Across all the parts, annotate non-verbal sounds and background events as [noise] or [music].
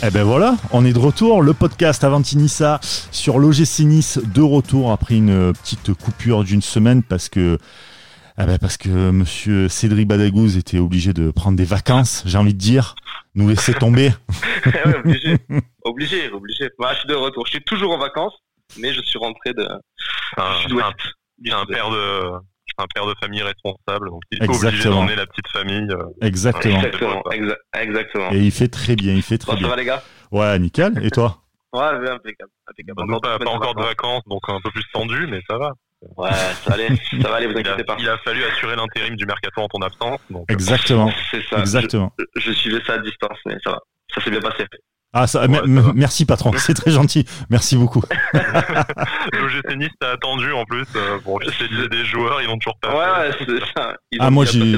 Eh ben voilà, on est de retour. Le podcast Avantinissa sur l'OGC Nice de retour après une petite coupure d'une semaine parce que eh ben parce que Monsieur Cédric Badagouz était obligé de prendre des vacances, j'ai envie de dire, nous laisser tomber. [laughs] ouais, obligé, obligé, obligé. Bah, je suis de retour. Je suis toujours en vacances, mais je suis rentré de un, sud-ouest. un, un père de un père de famille responsable, donc il est obligé d'emmener la petite famille. euh, Exactement. Exactement, exa- exactement. Et il fait très bien, il fait très Bon, ça bien. va les gars? Ouais, nickel. Et toi? Ouais, impeccable. impeccable. Bon, pas, pas encore de vacances. donc un peu plus tendu, mais ça va. Ouais, ça va aller, ça va aller, vous Il a, inquiétez pas. il a fallu assurer l'intérim du mercato en ton absence. Donc, euh, Exactement. C'est ça. Exactement. Je, je suivais ça à distance, mais ça va. Ça s'est bien passé. Ah ça, Ouais, merci patron, c'est très gentil. Merci beaucoup. [laughs] L'OGC Nice t'a attendu en plus euh, pour officialiser des joueurs, ils vont toujours pas. Ouais, fait. ouais, c'est ça. Ils Ah, moi, j'ai-.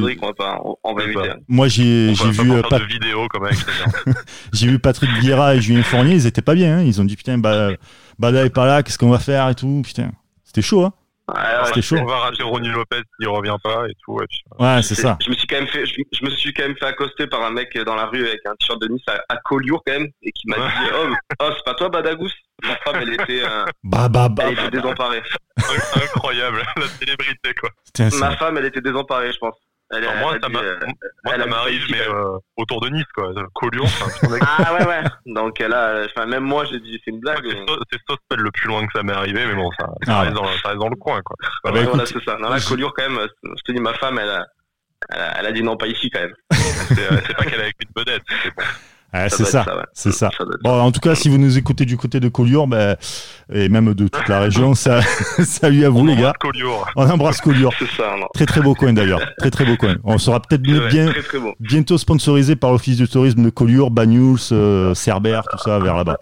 Moi j'ai On j'ai va vu pas euh, faire Pat- de vidéo avec Sébastien. [laughs] j'ai vu Patrick Vieira et Julien Fournier, ils étaient pas bien. hein. Ils ont dit putain bah Bada est pas là, qu'est-ce qu'on va faire et tout. Putain, c'était chaud. Hein Ouais, ouais, C'était chaud. On va rater Ronny Lopez s'il revient pas et tout. puis, ouais, c'est ça. Je me suis quand même fait, je, je me suis quand même fait accoster par un mec dans la rue avec un t-shirt de Nice à, à Collioure quand même et qui m'a Ouais. dit oh, oh c'est pas toi Badagous? Ma femme elle était, euh, Bah bah bah. elle était désemparée. Inc- Incroyable, [laughs] la célébrité quoi. Ma femme elle était désemparée je pense. Elle, moi, a ça euh, Moi, elle ça a m'arrive, mais euh, euh, autour de Nice, quoi. Collioure. Ah ouais ouais. Donc là, enfin même moi j'ai dit c'est une blague. C'est So- c'est Sospel le plus loin que ça m'est arrivé, mais bon, ça, ça, Ah, reste, dans, ça reste dans le coin, quoi. Ah, bah, Ouais, écoute, voilà c'est ça. Non là Collioure quand même, euh, je te dis ma femme elle a, elle a, elle a dit non pas ici quand même. [laughs] C'est euh, pas qu'elle avec une vedette. Ça c'est ça. être ça, ouais. C'est ça. Bon, en tout cas, si vous nous écoutez du côté de Collioure, ben, et même de toute la région, ça, [laughs] salut à vous On les gars. Collioure. On embrasse Collioure. C'est ça, non. Très très beau coin d'ailleurs. Très très beau coin. On sera peut-être bien, Très très beau. bientôt sponsorisé par l'office du tourisme de Collioure, Banyuls, euh, Cerbère, tout ça vers là-bas.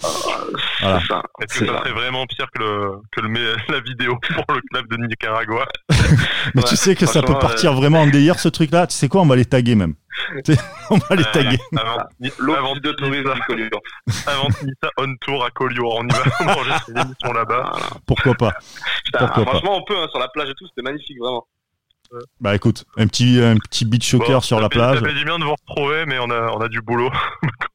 Voilà. C'est ça. Ça serait vraiment pire que, le, que le, [laughs] la vidéo pour le club de Nicaragua [laughs] Mais Ouais, tu sais que ça peut partir vraiment en délire ce truc-là. Tu sais quoi On va les taguer même. [laughs] On va les Euh, taguer. Avant, de tourisme de Collioure. avant Nissa on tour à Collioure. On y va [laughs] on enregistre une émission là-bas. Pourquoi pas Putain, Pourquoi pas. franchement, on peut, hein, sur la plage et tout, c'était magnifique, vraiment. Bah écoute, un petit un petit beach soccer Bon, sur la plage. Ça fait du bien de vous retrouver, mais on a, on a du boulot. [laughs]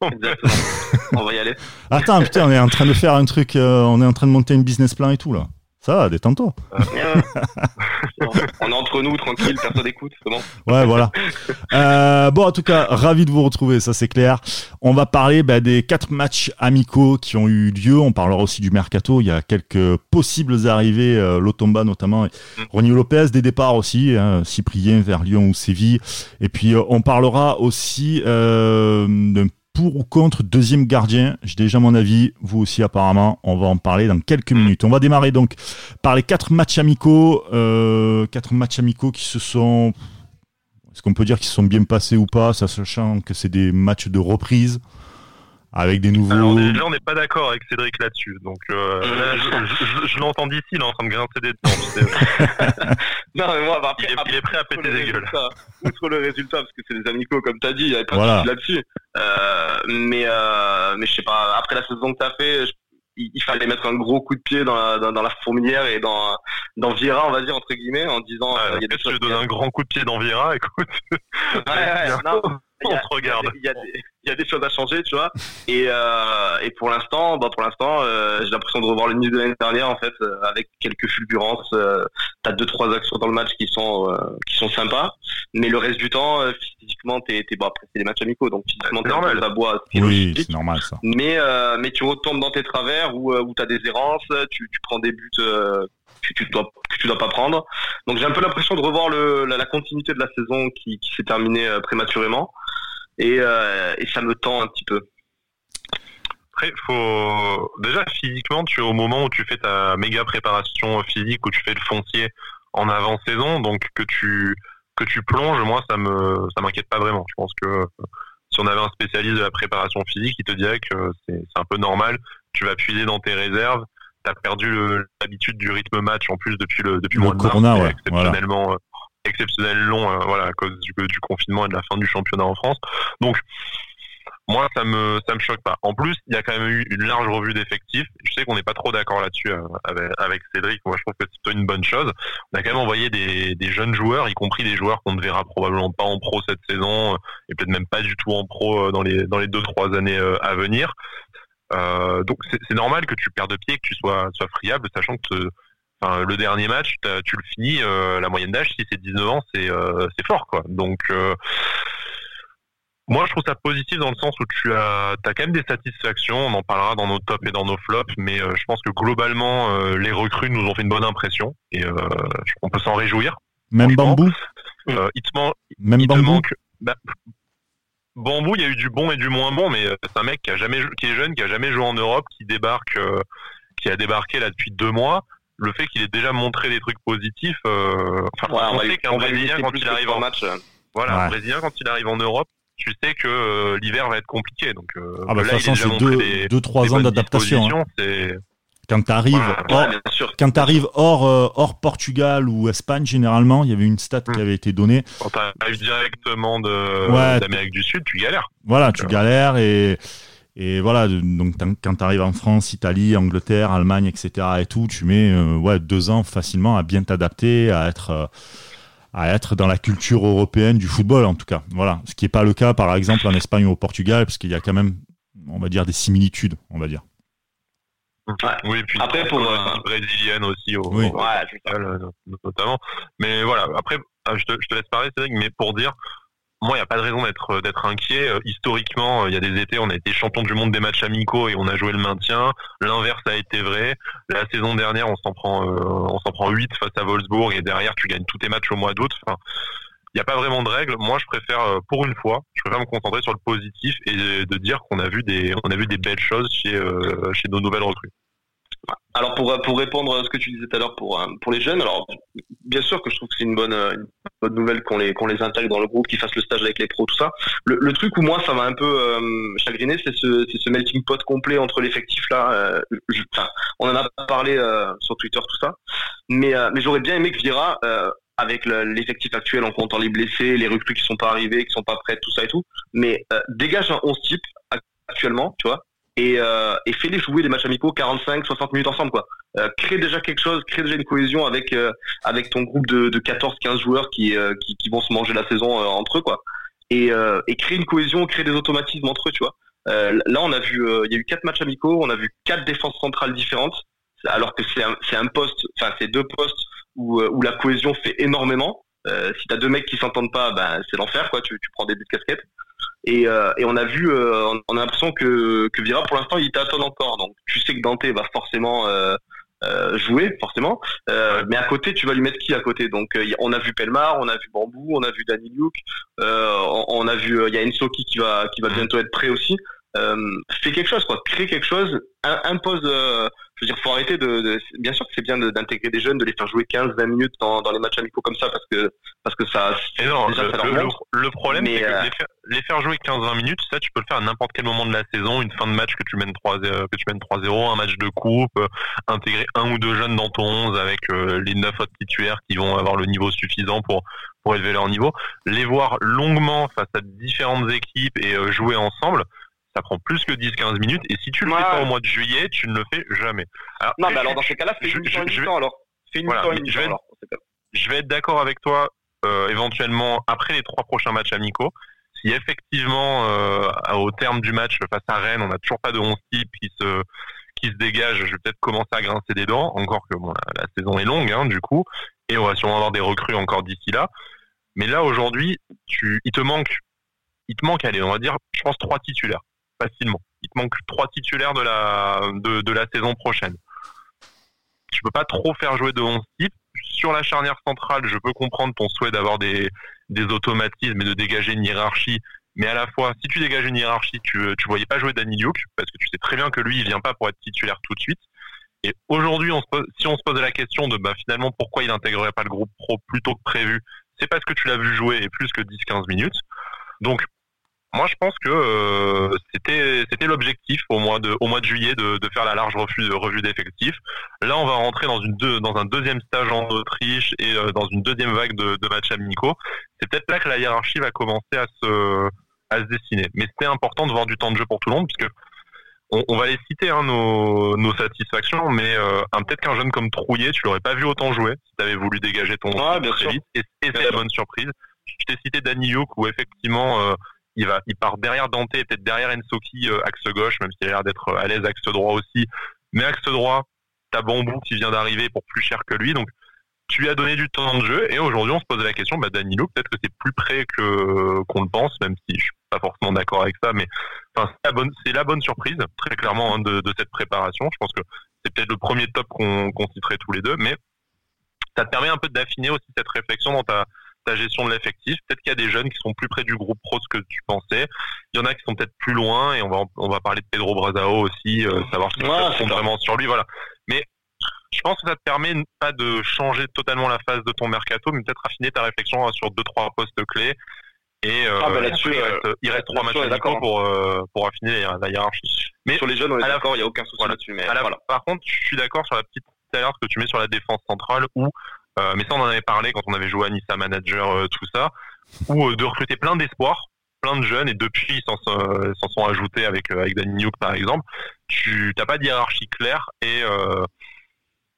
On va y aller. Attends, putain, on est en train de faire un truc, euh, on est en train de monter un business plan et tout là. Ça va, détends-toi. on est entre nous, tranquille, personne n'écoute, c'est bon. Ouais, voilà. Euh, bon, en tout cas, ravi de vous retrouver, ça c'est clair. On va parler bah, des quatre matchs amicaux qui ont eu lieu. On parlera aussi du mercato. Il y a quelques possibles arrivées, euh, Lotomba notamment, et Ronnie Lopez, des départs aussi, hein, Cyprien vers Lyon ou Séville. Et puis, euh, on parlera aussi d'un pour ou contre deuxième gardien. J'ai déjà mon avis, vous aussi apparemment. On va en parler dans quelques minutes. On va démarrer donc par les quatre matchs amicaux, euh, quatre matchs amicaux qui se sont est-ce qu'on peut dire qu'ils se sont bien passés ou pas, sachant que c'est des matchs de reprise avec des nouveaux. Alors déjà, on n'est pas d'accord avec Cédric là-dessus. Donc euh, là, je, je- je- je l'entends d'ici, il est en train de grincer des dents. tu. [laughs] Non, mais moi, après, Il est- après, il est prêt à péter des gueules. Outre le résultat, parce que c'est des amicaux, comme t'as dit, il n'y avait pas Voilà. de là-dessus. Euh, mais, euh, mais je sais pas, après la saison que t'as fait, je- il, il fallait mettre un gros coup de pied dans la, dans, dans la fourmilière et dans, dans Vieira, on va dire, entre guillemets, en disant, Ah, euh, il y a des Qu'est-ce que choses je donne un grand coup de pied dans Vieira Écoute, Ouais, ouais, [laughs] non, il y on a- regarde. Il y, a des- il y a des choses à changer, tu vois. Et, euh, et pour l'instant, bah pour l'instant, euh, j'ai l'impression de revoir le Nice de l'année dernière, en fait, euh, avec quelques fulgurances. T'as deux trois actions dans le match qui sont qui sont sympas, mais le reste du temps, physiquement, t'es t'es bon après c'est des matchs amicaux, donc physiquement t'es normal. à bois, Oui, c'est normal ça. Mais mais tu retombes dans tes travers où où t'as des errances, tu tu prends des buts. que tu dois que tu dois pas prendre. Donc j'ai un peu l'impression de revoir le, la, la continuité de la saison qui, qui s'est terminée prématurément et, euh, et ça me tend un petit peu. Après, faut déjà physiquement, tu es au moment où tu fais ta méga préparation physique, où tu fais le foncier en avant-saison, donc que tu que tu plonges, moi ça me ça m'inquiète pas vraiment. Je pense que euh, si on avait un spécialiste de la préparation physique, il te dirait que c'est c'est un peu normal. Tu vas puiser dans tes réserves. T'as perdu le- l'habitude du rythme match en plus depuis le depuis Le le mois de mars, corona, ouais, exceptionnellement euh, exceptionnel long, euh, voilà à cause du, confinement et de la fin du championnat en France. Donc moi ça me ça me choque pas. En plus, il y a quand même eu une large revue d'effectifs. Je sais qu'on n'est pas trop d'accord là-dessus euh, avec, Cédric. Moi, je trouve que c'est plutôt une bonne chose. On a quand même envoyé des, des jeunes joueurs, y compris des joueurs qu'on ne verra probablement pas en pro cette saison et peut-être même pas du tout en pro dans les dans les deux trois années à venir. donc c'est normal que tu perds de pied, que tu sois sois friable, sachant que le dernier match, tu le finis, euh, la moyenne d'âge, si c'est 19 ans, euh, c'est fort, quoi. Donc, euh, moi, je trouve ça positif dans le sens où tu as, as quand même des satisfactions. On en parlera dans nos tops et dans nos flops, mais je pense que globalement, les recrues nous ont fait une bonne impression et on peut s'en réjouir. Même Bambou. il te, Même Bambou. Bah, Bambou, il y a eu du bon et du moins bon, mais c'est un mec qui a jamais, qui est jeune, qui a jamais joué en Europe, qui débarque, qui a débarqué là depuis deux mois le fait qu'il ait déjà montré des trucs positifs. Euh, enfin, on, sait qu'un Brésilien quand il arrive en match, euh. voilà, un Brésilien quand il arrive en Europe, tu sais que euh, l'hiver va être compliqué. Donc, ah bah, de toute façon, c'est deux, deux, trois ans d'adaptation. Hein. Quand tu arrives, hors, quand arrives hors, hors Portugal ou Espagne, généralement, il y avait une stat qui hmm. avait été donnée. Quand tu arrives directement d'Amérique du Sud, tu galères. Voilà, tu galères et et voilà, donc quand tu arrives en France, Italie, Angleterre, Allemagne, etc. et tout, tu mets euh, ouais, deux ans facilement à bien t'adapter, à être, euh, à être dans la culture européenne du football en tout cas. Voilà, ce qui n'est pas le cas par exemple en Espagne ou au Portugal, parce qu'il y a quand même, on va dire, des similitudes, on va dire. Oui, puis après pour euh, brésilienne aussi, au, oui. notamment. Mais voilà, après, je te, je te laisse parler, Cédric, mais pour dire, moi, il n'y a pas de raison d'être euh, d'être inquiet. Euh, historiquement, euh, il y a des étés, on a été champion du monde des matchs amicaux et on a joué le maintien. L'inverse a été vrai. La saison dernière, on s'en prend on s'en prend 8 face à Wolfsburg et derrière, tu gagnes tous tes matchs au mois d'août. Enfin, il n'y a pas vraiment de règles. Moi, je préfère, pour une fois, je préfère me concentrer sur le positif et de dire qu'on a vu des, on a vu des belles choses chez nos nouvelles recrues. Alors pour pour répondre à ce que tu disais tout à l'heure pour euh, pour les jeunes, alors bien sûr que je trouve que c'est une bonne une bonne nouvelle qu'on les qu'on les intègre dans le groupe, qu'ils fassent le stage avec les pros, tout ça. Le, truc où moi ça m'a un peu euh, chagriné, c'est ce c'est ce melting pot complet entre l'effectif là. Euh, on en a parlé sur Twitter tout ça, mais mais j'aurais bien aimé que Vira avec l'effectif actuel en comptant les blessés, les recrues qui sont pas arrivés, qui sont pas prêts, tout ça et tout, mais dégage un 11 type actuellement, tu vois, et, euh, et fais-les jouer des matchs amicaux 45 60 minutes ensemble quoi. Euh, crée déjà quelque chose crée déjà une cohésion avec euh, avec ton groupe de, de 14 15 joueurs qui, euh, qui, qui vont se manger la saison euh, entre eux quoi. Et et crée une cohésion crée des automatismes entre eux tu vois. Là on a vu il y a eu quatre matchs amicaux on a vu quatre défenses centrales différentes alors que c'est un, un poste enfin c'est deux postes où où la cohésion fait énormément si t'as deux mecs qui s'entendent pas ben c'est l'enfer quoi tu, tu prends des buts de casquette et, euh, et on a vu, euh, on a l'impression que, que Vira, pour l'instant, il tâtonne encore. Donc, tu sais que Dante va forcément euh, jouer, forcément. mais à côté, tu vas lui mettre qui à côté? Donc, on a vu Pelmar, on a vu Bambou, on a vu Danny Luke, on, on, a vu, il y a Ensoki qui va, qui va bientôt être prêt aussi. Fais quelque chose, quoi. Crée quelque chose, impose je veux dire, faut arrêter de, bien sûr que c'est bien d'intégrer des jeunes, de les faire jouer 15-20 minutes dans, dans, les matchs amicaux comme ça parce que parce que ça. Non, déjà, le, ça leur le, problème, c'est que euh, les, faire, jouer 15-20 minutes, ça, tu peux le faire à n'importe quel moment de la saison, une fin de match que tu mènes 3 euh, que tu mènes 3-0, un match de coupe, euh, intégrer un ou deux jeunes dans ton 11 avec les 9 autres titulaires qui vont avoir le niveau suffisant pour pour élever leur niveau, les voir longuement face à différentes équipes et jouer ensemble ça prend plus que 10-15 minutes. Et si tu le fais pas au mois de juillet, tu ne le fais jamais. non, mais alors dans ces cas-là, fais une je, alors. Fais une je, vais, je vais être d'accord avec toi euh, éventuellement après les trois prochains matchs amicaux. Si effectivement, euh, au terme du match face à Rennes, on n'a toujours pas de 11 types qui se qui se dégagent, je vais peut-être commencer à grincer des dents. Encore que bon, la, saison est longue, hein, du coup, et on va sûrement avoir des recrues encore d'ici là. Mais là aujourd'hui, tu, il te manque, il te manque, allez, on va dire, je pense trois titulaires Il te manque trois titulaires de la, de, la saison prochaine. Tu peux pas trop faire jouer de 11 types. Sur la charnière centrale, je peux comprendre ton souhait d'avoir des, des automatismes et de dégager une hiérarchie. Mais à la fois, si tu dégages une hiérarchie, tu, tu voyais pas jouer Danny Luke, parce que tu sais très bien que lui, il vient pas pour être titulaire tout de suite. Et aujourd'hui, si on se pose la question de bah, finalement pourquoi il n'intégrerait pas le groupe pro plus tôt que prévu, c'est parce que tu l'as vu jouer plus que 10-15 minutes. Donc moi, je pense que euh, c'était c'était l'objectif au mois de au mois de juillet de, de faire la large revue de revue d'effectifs. Là, on va rentrer dans une deux, dans un deuxième stage en Autriche et euh, dans une deuxième vague de, de matchs amicaux. C'est peut-être là que la hiérarchie va commencer à se à se dessiner. Mais c'était important de voir du temps de jeu pour tout le monde, puisque on, va les citer hein, nos, nos, satisfactions, mais euh, peut-être qu'un jeune comme Trouillet, tu l'aurais pas vu autant jouer si tu avais voulu dégager ton ouais, bien très vite. Et, c'est la bonne surprise. Je t'ai cité Danny Youk, où effectivement il va, il part derrière Dante, peut-être derrière Ensoki euh, axe gauche, même s'il a l'air d'être à l'aise axe droit aussi. Mais axe droit, t'as Bambou qui vient d'arriver pour plus cher que lui, donc tu lui as donné du temps de jeu et aujourd'hui on se pose la question bah Danilo peut-être que c'est plus près que qu'on le pense même si je suis pas forcément d'accord avec ça mais c'est la bonne c'est la bonne surprise très clairement hein, de, de, cette préparation je pense que c'est peut-être le premier top qu'on qu'on citerait tous les deux mais ça te permet un peu d'affiner aussi cette réflexion dans ta ta gestion de l'effectif. Peut-être qu'il y a des jeunes qui sont plus près du groupe pro que tu pensais. Il y en a qui sont peut-être plus loin et on va on va parler de Pedro Brazao aussi, euh, savoir ce ouais, vraiment sur lui. Voilà. Mais je pense que ça te permet pas de changer totalement la phase de ton mercato, mais peut-être affiner ta réflexion hein, sur deux trois postes clés. Et euh, ah, bah, il, reste, il reste trois matchs d'accord pour euh, pour affiner la, hiérarchie. Mais sur les jeunes, on est d'accord, il n'y a aucun souci là-dessus. Mais voilà. Par contre, je suis d'accord sur la petite alerte que tu mets sur la défense centrale où euh, mais ça on en avait parlé quand on avait joué à Nissa Manager, euh, tout ça, ou de recruter plein d'espoirs plein de jeunes et depuis ils s'en sont ajoutés avec avec Danny Nuke par exemple tu t'as pas de hiérarchie claire et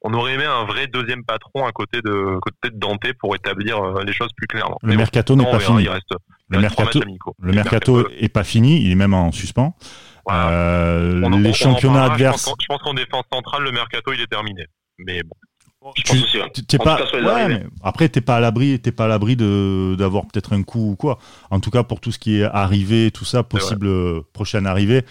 on aurait aimé un vrai deuxième patron à côté de, côté de Dante pour établir euh, les choses plus clairement. Le mercato n'est pas fini. le, mercato, le mercato est pas fini, il est même en suspens. Euh, les championnats adverses. Je pense qu'en défense centrale, le mercato il est terminé. Mais bon. Tu, t'es pas, ouais, mais après t'es pas à l'abri, t'es pas à l'abri de d'avoir peut-être un coup ou quoi. En tout cas pour tout ce qui est arrivé, tout ça, possible prochaine arrivée,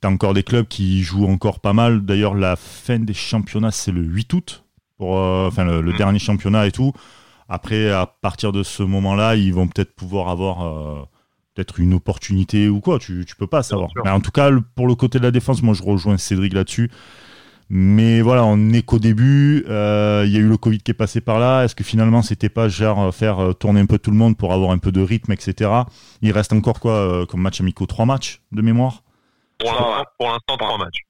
T'as encore des clubs qui jouent encore pas mal. D'ailleurs, la fin des championnats, c'est le 8 août, pour, euh, enfin le, mm. dernier championnat et tout. Après, à partir de ce moment-là, ils vont peut-être pouvoir avoir euh, peut-être une opportunité ou quoi. Tu, tu peux pas savoir. Mais en tout cas, pour le côté de la défense, moi, je rejoins Cédric là-dessus. Mais voilà, on n'est qu'au début. Euh, il y a eu le Covid qui est passé par là. Est-ce que finalement, c'était pas genre faire tourner un peu tout le monde pour avoir un peu de rythme, etc. Il reste encore quoi comme match amicaux Trois matchs de mémoire? Pour l'instant, trois matchs.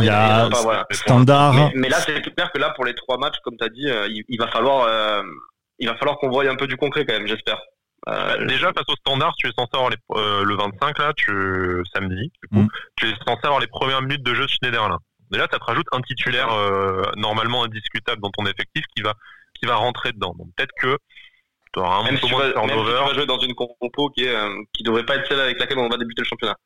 Il y a standard. Mais, là, c'est clair que là, pour les trois matchs, comme tu as dit, euh, il, va falloir, euh, il va falloir qu'on voie un peu du concret quand même, j'espère. Euh, déjà, face au standard, tu es censé avoir les, le 25, là, tu, samedi, du coup, mm. tu es censé avoir les premières minutes de jeu de Schneiderlin. Déjà, ça te rajoute un titulaire normalement indiscutable dans ton effectif qui va, qui va rentrer dedans. Donc peut-être que tu auras un même si tu vas, jouer dans une compo qui, est, qui devrait pas être celle avec laquelle on va débuter le championnat.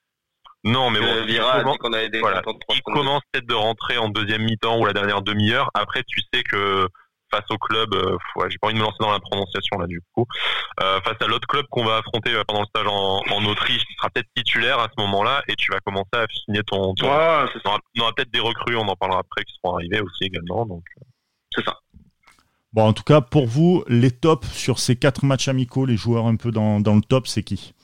Non, mais bon, il commence, peut-être de rentrer en deuxième mi-temps ou la dernière demi-heure. Après, tu sais que face au club, euh, j'ai pas envie de me lancer dans la prononciation là du coup, euh, face à l'autre club qu'on va affronter euh, pendant le stage en, Autriche, tu seras peut-être titulaire à ce moment-là et tu vas commencer à signer ton. ton... Ouais, on aura, peut-être des recrues, on en parlera après, qui seront arrivés aussi également. Donc c'est ça. Bon, en tout cas, pour vous, les tops sur ces quatre matchs amicaux, les joueurs un peu dans, dans le top, c'est qui?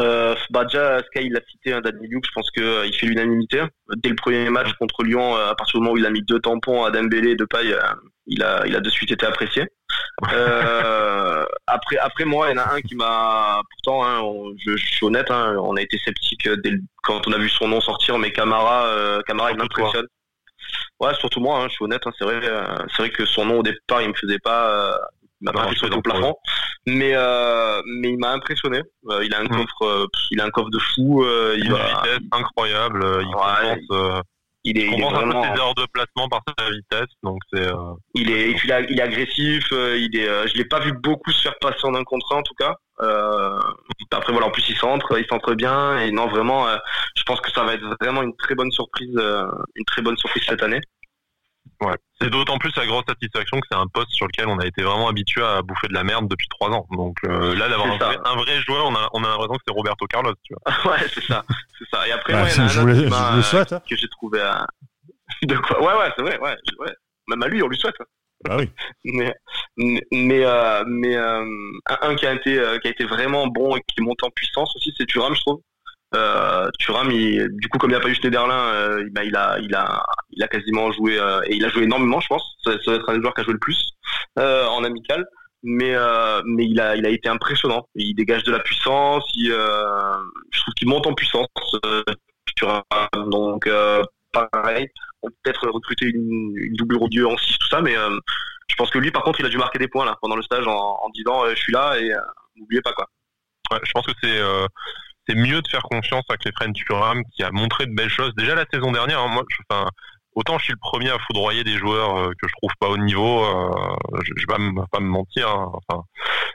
Euh, bah déjà, Sky il l'a cité, hein, Danny Luke, je pense qu'il euh, il fait l'unanimité. Dès le premier match contre Lyon, euh, à partir du moment où il a mis deux tampons à Dembélé de paille, il a, il a de suite été apprécié. après, après moi, il y en a un qui m'a, pourtant, hein, je, suis honnête, hein, on a été sceptique dès quand on a vu son nom sortir, mais Camara, Camara il m'impressionne. Ouais, surtout moi, je suis honnête, c'est vrai, c'est vrai que son nom au départ, il me faisait pas m'a pas fait au plafond, mais euh, mais il m'a impressionné. Euh, il a un mm. coffre, euh, il a un coffre de fou. il une vitesse incroyable. Il ouais, il est, il est vraiment... ses erreurs de placement par sa vitesse, donc c'est. Il est, il est, il est agressif. il est, je l'ai pas vu beaucoup se faire passer en un contre un en tout cas. après voilà, en plus il centre, il centre bien et non vraiment, je pense que ça va être vraiment une très bonne surprise, une très bonne surprise cette année. Ouais. C'est d'autant plus la grosse satisfaction que c'est un poste sur lequel on a été vraiment habitué à bouffer de la merde depuis trois ans. Donc euh, là, d'avoir un, vrai joueur, on a, on a l'impression que c'est Roberto Carlos, tu vois. [laughs] ouais, c'est ça, c'est ça. Et après, ouais, il y en a je, un je le souhaite, hein. que j'ai trouvé à... [laughs] de quoi? Ouais, ouais, c'est vrai, ouais, ouais. Même à lui, on lui souhaite. Bah oui. [laughs] Mais mais euh, mais euh, un, qui a été euh, qui a été vraiment bon et qui monte en puissance aussi, c'est Thuram, je trouve. Euh, Thuram, du coup, comme il n'y a pas eu Schneiderlin, euh, il, a, il, a, il a quasiment joué, euh, et il a joué énormément, je pense. Ça, ça, va être un des joueurs qui a joué le plus euh, en amical. Mais, euh, mais il, a, il a été impressionnant. Il dégage de la puissance. Il, je trouve qu'il monte en puissance. Thuram. Donc, pareil. On peut peut-être recruter une, une double Rodieu en 6, tout ça, mais je pense que lui, par contre, il a dû marquer des points là pendant le stage en, en disant je suis là et n'oubliez pas quoi. je pense que c'est mieux de faire confiance à Clefren Turam qui a montré de belles choses. Déjà la saison dernière, hein, moi, autant je suis le premier à foudroyer des joueurs euh, que je trouve pas au niveau, euh, je, je vais pas, me mentir, hein,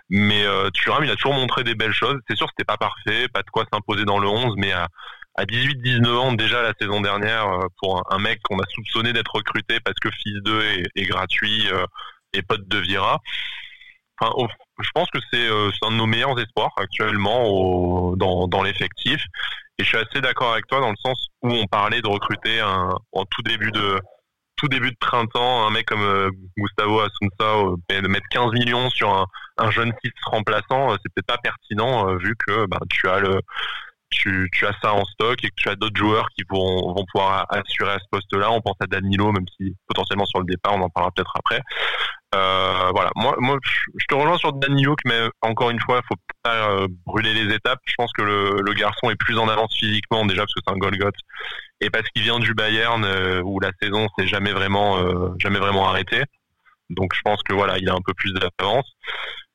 mais euh, il a toujours montré des belles choses. C'est sûr c'était pas parfait, pas de quoi s'imposer dans le 11, mais à, à 18-19 ans déjà la saison dernière euh, pour un, mec qu'on a soupçonné d'être recruté parce que fils 2 est, est gratuit et pote de Vira. Enfin, je pense que c'est un de nos meilleurs espoirs actuellement au, dans, dans l'effectif. Et je suis assez d'accord avec toi dans le sens où on parlait de recruter un, en tout début de tout début de printemps un mec comme euh, Gustavo Asunza euh, de mettre 15 millions sur un, un jeune 6 remplaçant, euh, c'est peut-être pas pertinent vu que bah, tu as le tu, tu, as ça en stock et que tu as d'autres joueurs qui vont, vont pouvoir assurer à ce poste-là. On pense à Danilo, même si potentiellement sur le départ, on en parlera peut-être après. Euh, voilà, moi, moi, je te rejoins sur Danilo, mais encore une fois, faut pas euh, brûler les étapes. Je pense que le, le, garçon est plus en avance physiquement déjà parce que c'est un Golgot et parce qu'il vient du Bayern euh, où la saison s'est jamais vraiment, euh, jamais vraiment arrêtée. Donc je pense que voilà, il a un peu plus d'avance.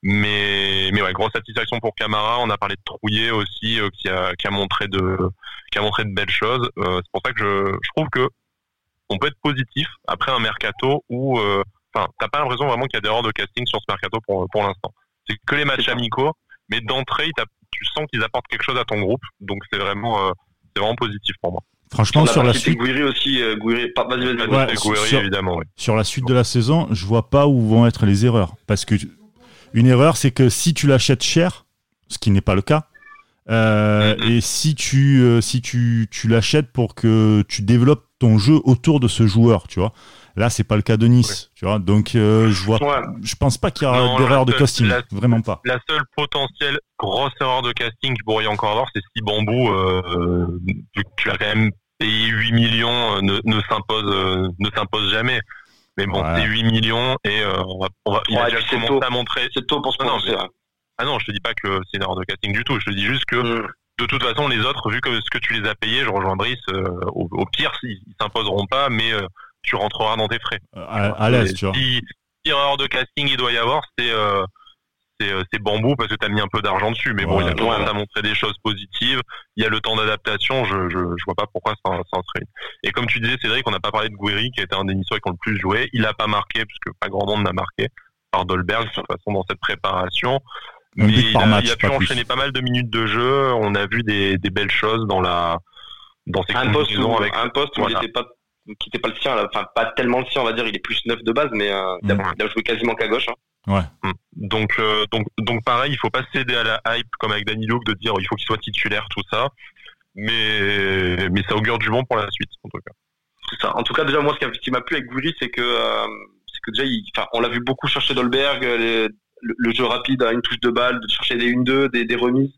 Mais, mais ouais, grosse satisfaction pour Camara. On a parlé de Trouillet aussi, euh, qui, a, qui, a montré de, qui a montré de belles choses. Euh, c'est pour ça que je, je, trouve que on peut être positif après un mercato où, euh, enfin, t'as pas l'impression vraiment qu'il y a des erreurs de casting sur ce mercato pour, pour l'instant. C'est que les matchs amicaux, mais d'entrée, tu sens qu'ils apportent quelque chose à ton groupe. Donc c'est vraiment, c'est vraiment positif pour moi. Franchement, sur la suite. Gouiri aussi, ouais, Gouiri, sur, évidemment. Ouais. Sur la suite de la saison, je vois pas où vont être les erreurs. Parce que une erreur, c'est que si tu l'achètes cher, ce qui n'est pas le cas, euh, et si tu euh, si tu, tu l'achètes pour que tu développes ton jeu autour de ce joueur, tu vois. Là, c'est pas le cas de Nice, tu vois. Donc, euh, je vois, Ouais. je pense pas qu'il y aura d'erreur de casting, la- vraiment pas. La seule potentielle grosse erreur de casting qu'il pourrait y encore avoir, c'est si Bambou, vu que tu as quand même payé 8 millions, ne, ne s'impose ne s'impose jamais. Mais bon, Ouais. c'est 8 millions et euh, on va, on va- il a déjà commencé tôt. à montrer. C'est tôt pour se Non, mais-. Ah non, je te dis pas que c'est une erreur de casting du tout. Je te dis juste que Mm. de toute façon, les autres, vu que ce que tu les as payés, je rejoins Brice, euh, au, au pire, ils, ils s'imposeront pas, mais euh, tu rentreras dans tes frais. Euh, À, à l'aise, tu vois. Si, si erreur de casting il doit y avoir, c'est euh, c'est euh, c'est bambou parce que tu as mis un peu d'argent dessus. Mais bon, il a ouais. à montrer des choses positives. Il y a le temps d'adaptation. Je, je je vois pas pourquoi ça, ça en serait. Et comme tu disais, Cédric, on n'a pas parlé de Guiri qui a été un des Niçois qui ont le plus joué. Il a pas marqué puisque pas grand monde n'a marqué par Dolberg de toute façon dans cette préparation. Un Mais but il a, match, il a pu pas plus. enchaîner pas mal de minutes de jeu. On a vu des, des belles choses dans la dans ses Un poste, où, avec un poste où voilà. il était pas qui était pas le sien, enfin pas tellement le sien, on va dire, il est plus neuf de base, mais euh, il, a, Mm. il a joué quasiment qu'à gauche. hein. Mm. Donc, euh, donc, donc pareil, il faut pas céder à la hype comme avec Danilo de dire il faut qu'il soit titulaire, tout ça. Mais, mais ça augure du bon pour la suite, en tout cas. C'est ça. En tout cas, déjà moi, ce qui m'a plu avec Gouiri, c'est que euh, c'est que déjà, il, enfin, on l'a vu beaucoup chercher Dolberg, euh, les- le, le jeu rapide à une touche de balle, de chercher des 1-2, des, des remises.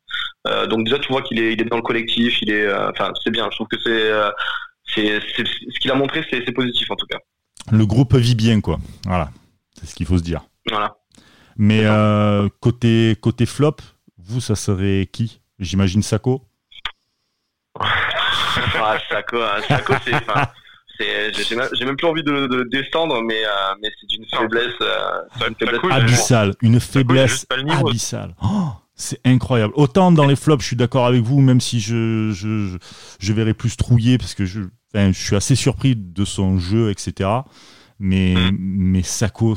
Euh, donc déjà, tu vois qu'il est, il est dans le collectif, il est, euh, enfin, c'est bien. Je trouve que c'est, euh, c'est, c'est- ce qu'il a montré, c'est positif en tout cas. Le groupe vit bien, quoi. Voilà. C'est ce qu'il faut se dire. Voilà. Mais euh, côté, côté flop, vous, ça serait qui? J'imagine Sako [laughs] Ah, Sako, hein, Sako, c'est, j'ai, même- plus envie de, descendre, mais, euh, mais c'est d'une faiblesse, euh, une faiblesse Sako, abyssale. Une a faiblesse abyssale. Oh, c'est incroyable. Autant dans les flops, je suis d'accord avec vous, même si je, je, je, je verrais plus trouiller parce que je, enfin, je suis assez surpris de son jeu, etc. Mais, Mm. mais Sako,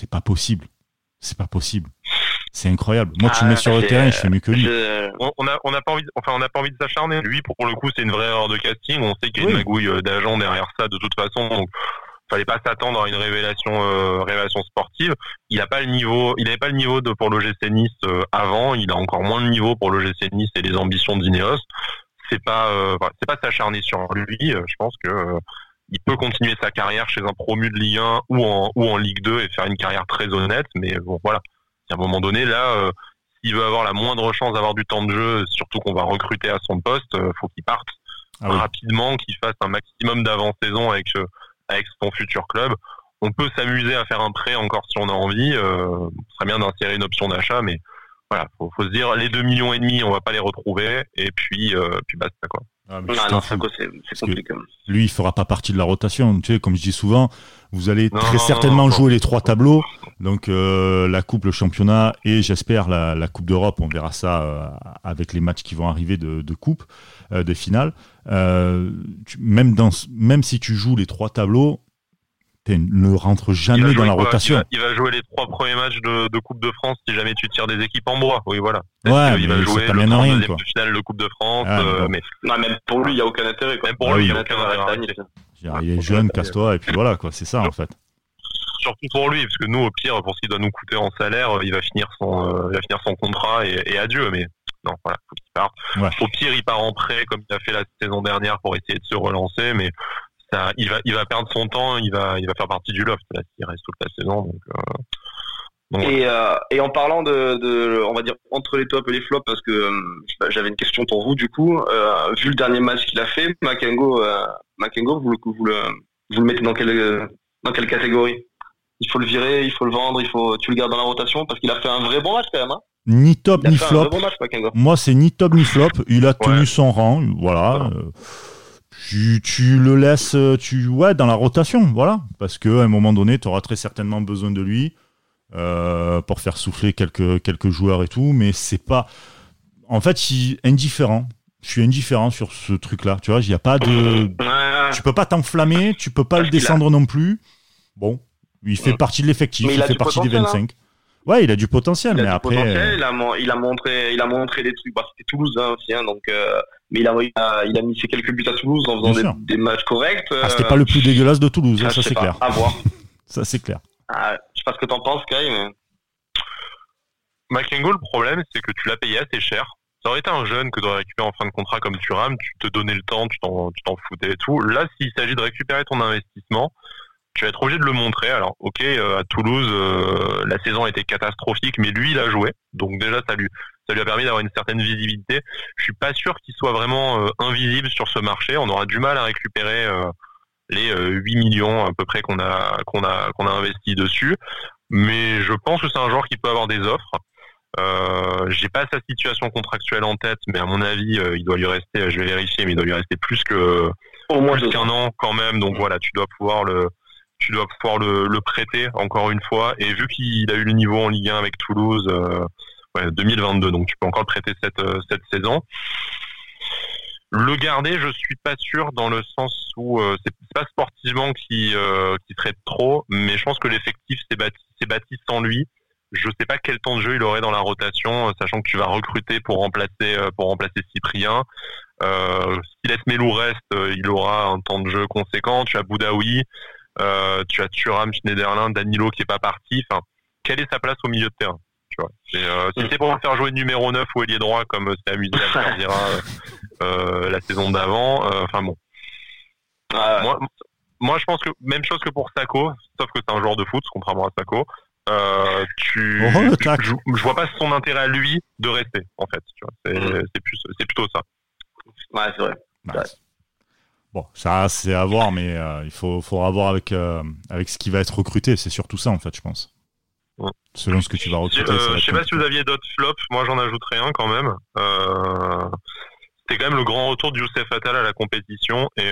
c'est- pas possible. C'est pas possible. C'est incroyable. Moi, tu Ah, me mets sur le terrain, je fais mieux que lui. On on a, on a pas envie, enfin, on n'a pas envie de s'acharner. Lui, pour le coup, c'est une vraie erreur de casting. On sait qu'il y a Oui. une magouille euh, d'agent derrière ça, de toute façon. Donc, fallait pas s'attendre à une révélation, euh, révélation sportive. Il a pas le niveau, il avait pas le niveau de, pour l'OGC Nice euh, avant. Il a encore moins de niveau pour l'OGC Nice et les ambitions d'Ineos. C'est pas, euh, c'est pas s'acharner sur lui. Je pense que il peut continuer sa carrière chez un promu de Ligue 1 ou en, ou en Ligue 2 et faire une carrière très honnête. Mais bon, voilà. À un moment donné, là, euh, s'il veut avoir la moindre chance d'avoir du temps de jeu, surtout qu'on va recruter à son poste, euh, faut qu'il parte Ah oui. rapidement, qu'il fasse un maximum d'avant-saison avec euh, avec son futur club. On peut s'amuser à faire un prêt encore si on a envie. Euh, ce serait bien d'insérer une option d'achat, mais voilà, faut, faut se dire les 2 millions et demi, on va pas les retrouver, et puis euh, puis basta quoi. Ah, non, c'est compliqué. Lui, il fera pas partie de la rotation. Tu sais, comme je dis souvent, vous allez très certainement jouer les trois tableaux. Donc euh, la coupe, le championnat et j'espère la, coupe d'Europe. On verra ça euh, avec les matchs qui vont arriver de, coupe, euh, des finales. même dans, même si tu joues les trois tableaux, ne rentre jamais dans la rotation. Il va, jouer les trois premiers matchs de, Coupe de France si jamais tu tires des équipes en bois. Oui, voilà. Ouais, il va jouer le rien, deuxième finale de Coupe de France. Euh, mais... Non, même pour lui, il n'y a aucun intérêt. Même pour lui, il n'y a aucun intérêt. Il est jeune, casse-toi, et puis voilà, quoi. C'est ça, en fait. Surtout pour lui, parce que nous, au pire, pour ce qu'il doit nous coûter en salaire, il va finir son, euh, il va finir son contrat et, et adieu. Mais non, voilà, faut qu'il parte. Au pire, il part en prêt comme il a fait la saison dernière pour essayer de se relancer, mais il va, il va perdre son temps, il va, il va faire partie du loft là, s'il reste toute la saison. Donc, euh, et, euh, et, en parlant de, de, on va dire entre les tops et les flops, parce que euh, j'avais une question pour vous du coup, euh, vu le dernier match qu'il a fait, Makengo, euh, Makengo, vous, vous, le, vous le mettez dans quelle, dans quelle catégorie? Il faut le virer, il faut le vendre, il faut, tu le gardes dans la rotation parce qu'il a fait un vrai bon match quand même. Hein? Ni top ni flop. Bon match, Moi, c'est ni top ni flop. Il a tenu son rang, voilà tu, le laisses tu ouais dans la rotation voilà. Parce que à un moment donné tu auras très certainement besoin de lui euh, pour faire souffler quelques quelques joueurs et tout. Mais c'est pas en fait il indifférent. Je suis indifférent sur ce truc là tu vois. Il y a pas de tu peux pas t'enflammer tu peux pas le descendre non plus. Bon il fait partie de l'effectif il, fait partie des 25 Ouais, il a du potentiel, mais après. Euh, il, a, il, a, montré, il a montré des trucs. Bah, c'était Toulouse hein, aussi, hein, donc. Euh, mais il a, il a, mis ses quelques buts à Toulouse en faisant des, matchs corrects. Ah, c'était pas le plus dégueulasse de Toulouse, hein, ah, ça c'est clair. À voir. [laughs] ça c'est clair. Ah, je sais pas ce que t'en penses, Kai, mais. McEngo, le problème, c'est que tu l'as payé assez cher. Ça aurait été un jeune que tu aurais récupéré en fin de contrat comme Thuram, tu te donnais le temps, tu t'en foutais et tout. Là, s'il s'agit de récupérer ton investissement, tu vas être obligé de le montrer. Alors, ok, euh, à Toulouse, euh, la saison a été catastrophique, mais lui, il a joué. Donc déjà, ça lui, ça lui a permis d'avoir une certaine visibilité. Je suis pas sûr qu'il soit vraiment euh, invisible sur ce marché. On aura du mal à récupérer les 8 millions à peu près qu'on a, qu'on a, qu'on a investi dessus. Mais je pense que c'est un joueur qui peut avoir des offres. Euh, j'ai pas sa situation contractuelle en tête, mais à mon avis, il doit lui rester, je vais vérifier, mais il doit lui rester plus que au moins qu'un an quand même. Donc voilà, tu dois pouvoir le, tu dois pouvoir le, prêter encore une fois. Et vu qu'il a eu le niveau en Ligue 1 avec Toulouse, euh, 2022, donc tu peux encore le prêter cette, euh, cette saison. Le garder, je suis pas sûr dans le sens où euh, c'est pas sportivement qui euh, qui serait trop, mais je pense que l'effectif s'est bâti, bâti sans lui. Je sais pas quel temps de jeu il aurait dans la rotation, sachant que tu vas recruter pour remplacer pour remplacer Cyprien. Euh, si Melou reste, il aura un temps de jeu conséquent. Tu as Boudaoui, euh, tu as Thuram, Schneiderlin, Danilo qui est pas parti. Enfin, quelle est sa place au milieu de terrain tu vois euh, Si c'est pour faire jouer numéro 9 ou ailier droit comme c'est amusé à dire euh, la saison d'avant, enfin bon. moi, moi, je pense que même chose que pour Sako, sauf que c'est un joueur de foot, contrairement à Sako. Euh, tu, oh, je, vois pas son intérêt à lui de rester en fait. C'est mm. plutôt ça. Ouais, c'est vrai. Bah, Bon, ça c'est à voir, mais euh, il faut, faudra voir avec, euh, avec ce qui va être recruté. C'est surtout ça, en fait, je pense. Selon ce que tu vas recruter. Euh, je sais pas si vous aviez d'autres flops. Moi, j'en ajouterai un quand même. C'était quand même le grand retour de Youssef Attal à la compétition et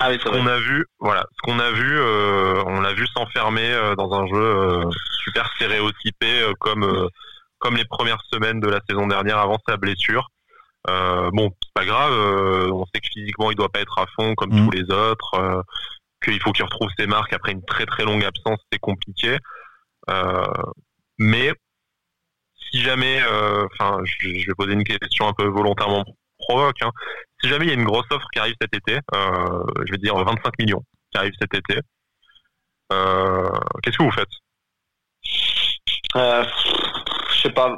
ah oui, ce qu'on a vu, voilà, ce qu'on a vu, on l'a vu s'enfermer dans un jeu super stéréotypé comme comme les premières semaines de la saison dernière avant sa blessure. Euh, bon, c'est pas grave. Euh, on sait que physiquement, il doit pas être à fond comme mm. tous les autres. Euh, qu'il faut qu'il retrouve ses marques après une très très longue absence, c'est compliqué. mais si jamais, enfin, je, vais poser une question un peu volontairement provoque. Hein. Si jamais il y a une grosse offre qui arrive cet été, je vais dire 25 millions qui arrive cet été, qu'est-ce que vous faites? Je sais pas.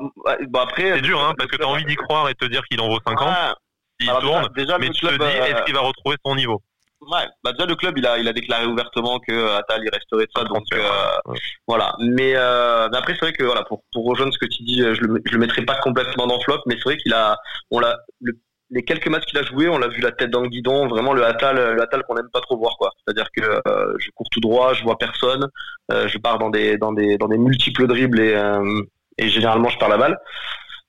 Bon, après, c'est dur, hein, parce que tu as envie d'y croire et de te dire qu'il en vaut 50. Il tourne, déjà, mais tu te dis, est-ce euh, qu'il va retrouver son niveau Ouais, bah déjà le club il a il a déclaré ouvertement que euh, Atal il resterait de ça donc euh, voilà. Mais, euh, mais après c'est vrai que voilà pour pour rejoindre ce que tu dis, je le je le mettrai pas complètement dans flop, mais c'est vrai qu'il a on l'a les quelques matchs qu'il a joué, on l'a vu la tête dans le guidon, vraiment le Atal le Atal qu'on n'aime pas trop voir quoi. C'est-à-dire que je cours tout droit, je vois personne, je pars dans des dans des dans des multiples dribbles et et généralement je perds la balle.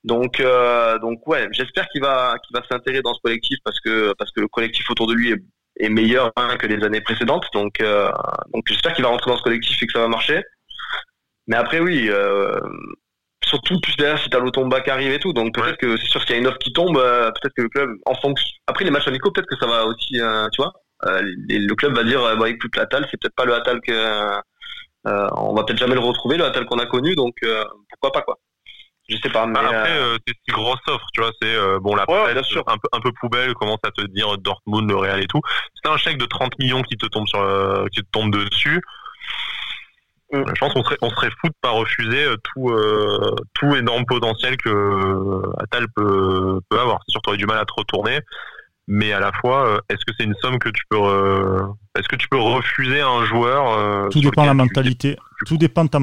Donc, euh, donc ouais, j'espère qu'il va, qu'il va s'intégrer dans ce collectif parce que, parce que le collectif autour de lui est, est meilleur hein, que les années précédentes. Donc, euh, donc j'espère qu'il va rentrer dans ce collectif et que ça va marcher. Mais après, oui, euh, surtout plus derrière si t'as l'automba qui arrive et tout. Donc peut-être que c'est sûr qu'il y a une offre qui tombe, peut-être que le club, en fonction. Après les matchs amicaux, peut-être que ça va aussi, tu vois. Le club va dire, bah écoute, l'Atal, c'est peut-être pas le Atal que, on va peut-être jamais le retrouver, le Atal qu'on a connu, donc pourquoi pas quoi. Je sais pas, mais après c'est une grosse offre, tu vois. C'est bon la presse, un peu un peu poubelle commence à te dire Dortmund, le Real et tout. C'est un chèque de 30 millions qui te tombe sur, qui te tombe dessus. Mm. Je pense qu'on serait, on serait fou de pas refuser euh, tout, euh, tout énorme potentiel que euh, Atal peut, peut avoir. C'est sûr, tu aurais du mal à te retourner, mais à la fois, est-ce que c'est une somme que tu peux, est-ce que tu peux refuser à un joueur Tout dépend de la mentalité. Tout dépend de ta,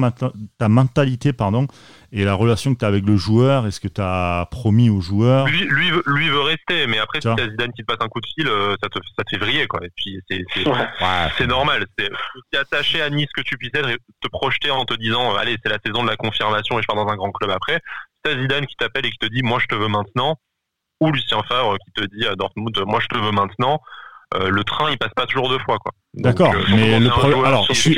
ta mentalité, pardon et la relation que tu as avec le joueur, est-ce que tu as promis au joueur lui, lui, veut, lui veut rester, mais après, si t'as Zidane qui te passe un coup de fil, euh, ça te, ça te fait vriller, quoi. Et puis, c'est, c'est, c'est normal. C'est, attaché à Nice que tu puisses être et te projeter en te disant, allez, c'est la saison de la confirmation et je pars dans un grand club après. Si t'as Zidane qui t'appelle et qui te dit, moi, je te veux maintenant, ou Lucien Favre qui te dit à Dortmund, moi, je te veux maintenant, euh, le train il passe pas toujours deux fois quoi. D'accord, euh, mais le problème alors je suis,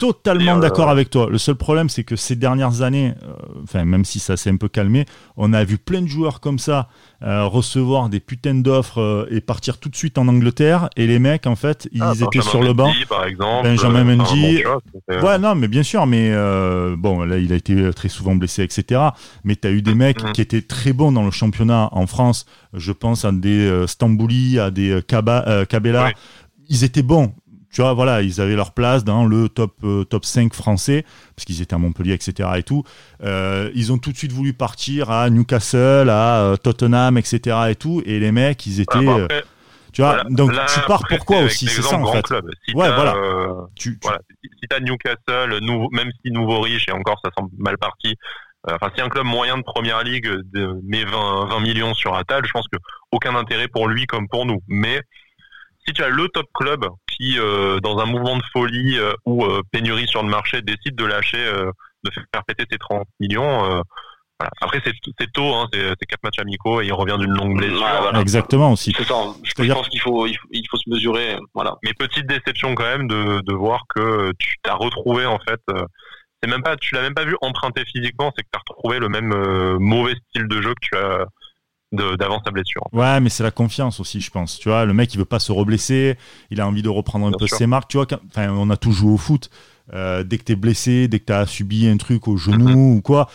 totalement d'accord euh, avec toi. Le seul problème c'est que ces dernières années enfin même si ça s'est un peu calmé, on a vu plein de joueurs comme ça recevoir des putains d'offres et partir tout de suite en Angleterre et les mecs en fait, ils ah, étaient sur le banc. Par exemple, Benjamin Mendy. ouais, non, mais bien sûr, mais bon, là il a été très souvent blessé etc. Mais tu as eu des mecs mm. qui étaient très bons dans le championnat en France, je pense à des Stambouli, à des euh, euh, Kabela, ils étaient bons. Tu vois, voilà, ils avaient leur place dans le top euh, top 5 français parce qu'ils étaient à Montpellier, etc. Et tout. ils ont tout de suite voulu partir à Newcastle, à Tottenham, etc. Et tout. Et les mecs, ils étaient. Bah, tu vois, donc tu pars pourquoi aussi C'est ça en fait. Si ouais, voilà. tu, Si, t'as Newcastle, même si nouveau riche et encore ça semble mal parti, euh, enfin, si un club moyen de première ligue met 20, 20 millions sur Atal, je pense que aucun intérêt pour lui comme pour nous. Mais si tu as le top club qui, euh, dans un mouvement de folie euh, ou pénurie sur le marché, décide de lâcher, de faire péter ses 30 millions, voilà. Après, c'est tôt, hein, c'est quatre matchs amicaux et il revient d'une longue blessure. Exactement aussi. C'est ça. Je, pense qu'il faut, il faut, se mesurer. Voilà. Mais petite déception quand même de, de voir que tu t'as retrouvé en fait c'est même pas, tu l'as même pas vu emprunter physiquement, c'est que tu as retrouvé le même euh, mauvais style de jeu que tu as d'avant sa blessure. Ouais, mais c'est la confiance aussi, je pense. Tu vois, le mec, il veut pas se reblesser, il a envie de reprendre un peu ses marques. Tu vois, enfin, on a tout joué au foot. Euh, dès que tu es blessé, dès que tu as subi un truc au genou mm-hmm. ou quoi,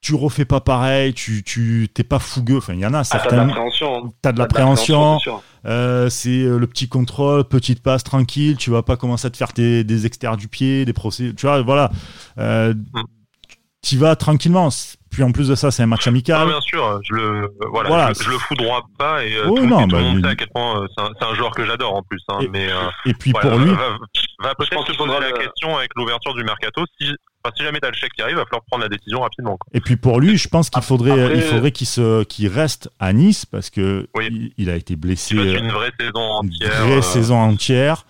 tu refais pas pareil, tu tu t'es pas fougueux. Enfin, il y en a certains. Ah, t'as de l'appréhension. Euh, c'est euh, le petit contrôle, petite passe tranquille. Tu vas pas commencer à te faire tes, des extérieurs du pied, des procès. Tu vois, voilà. Euh, mm. Tu vas tranquillement. Puis en plus de ça, c'est un match amical. Ah, bien sûr, je le voilà, Je, le foudroie pas et tout, non, bah, le monde sait à quel point c'est un, joueur que j'adore en plus. Hein, et, mais et puis pour lui, va, va peut-être se poser la question avec l'ouverture du mercato si si jamais t'as le chèque qui arrive, il va falloir prendre la décision rapidement. Et puis pour lui, je pense qu'il faudrait, il faudrait qu'il se, qu'il reste à Nice parce que il, a été blessé. une vraie saison entière. Une vraie euh, saison entière.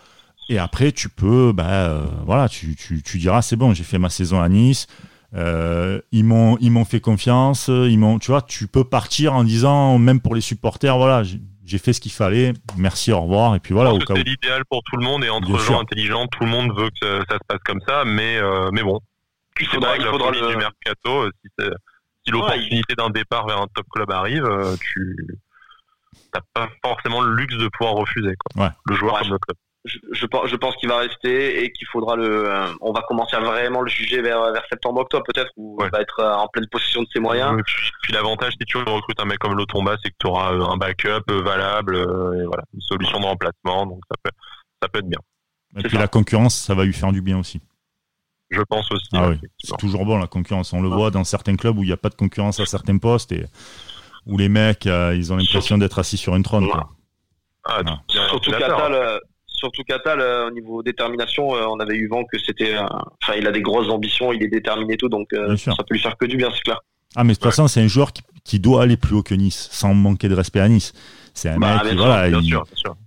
Et après, tu peux, bah, euh, voilà, tu, tu, tu diras, c'est bon, j'ai fait ma saison à Nice. Euh, ils m'ont, ils m'ont fait confiance. Ils m'ont, tu vois, tu peux partir en disant, même pour les supporters, voilà, j'ai fait ce qu'il fallait. Merci, au revoir. Et puis voilà. C'est l'idéal pour tout le monde et entre gens intelligents, tout le monde veut que ça, se passe comme ça. Mais, mais bon, il faudra, il faudra le... du mercato. Euh, si, si l'opportunité d'un départ vers un top club arrive, euh, tu n'as pas forcément le luxe de pouvoir refuser quoi. le joueur comme le club. Je, je, pense qu'il va rester et qu'il faudra le. Euh, on va commencer à vraiment le juger vers, vers septembre-octobre peut-être où il va être en pleine possession de ses moyens. puis, l'avantage si tu recrutes un mec comme Lotomba, c'est que tu auras un backup valable et voilà une solution de remplacement donc ça peut ça peut être bien. Et puis la concurrence, ça va lui faire du bien aussi. Je pense aussi. Ah c'est toujours bon la concurrence. On le voit dans certains clubs où il n'y a pas de concurrence à certains postes et où les mecs, euh, ils ont l'impression d'être assis sur une trône. Ah, surtout Catal, euh, surtout Catal, euh, au niveau détermination, on avait eu vent que c'était. Enfin, il a des grosses ambitions, il est déterminé et tout, donc ça peut lui faire que du bien, c'est clair. Ah, mais de toute façon, c'est un joueur qui, doit aller plus haut que Nice, sans manquer de respect à Nice. C'est un bah, mec qui, voilà,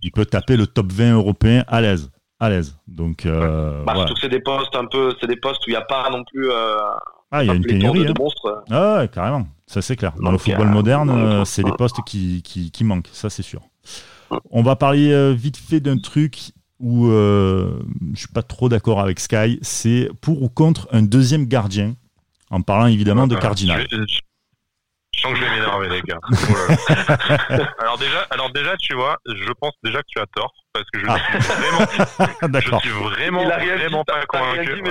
il, peut taper le top 20 européen à l'aise à l'aise. Donc, euh, bah, c'est des postes un peu, c'est des postes où il n'y a pas non plus. Euh, Ah, il y a une pénurie. Hein. Ah, ouais, carrément. Ça, c'est clair. Dans le football moderne, c'est des postes qui, qui, qui, manquent. Ça, c'est sûr. On va parler vite fait d'un truc où euh, je suis pas trop d'accord avec Sky. C'est pour ou contre un deuxième gardien, en parlant évidemment de Cardinal. Je sens que je vais m'énerver, les gars. [laughs] alors déjà, alors déjà, tu vois, je pense déjà que tu as tort parce que je ah. suis vraiment, [laughs] je suis vraiment, vraiment pas convaincu.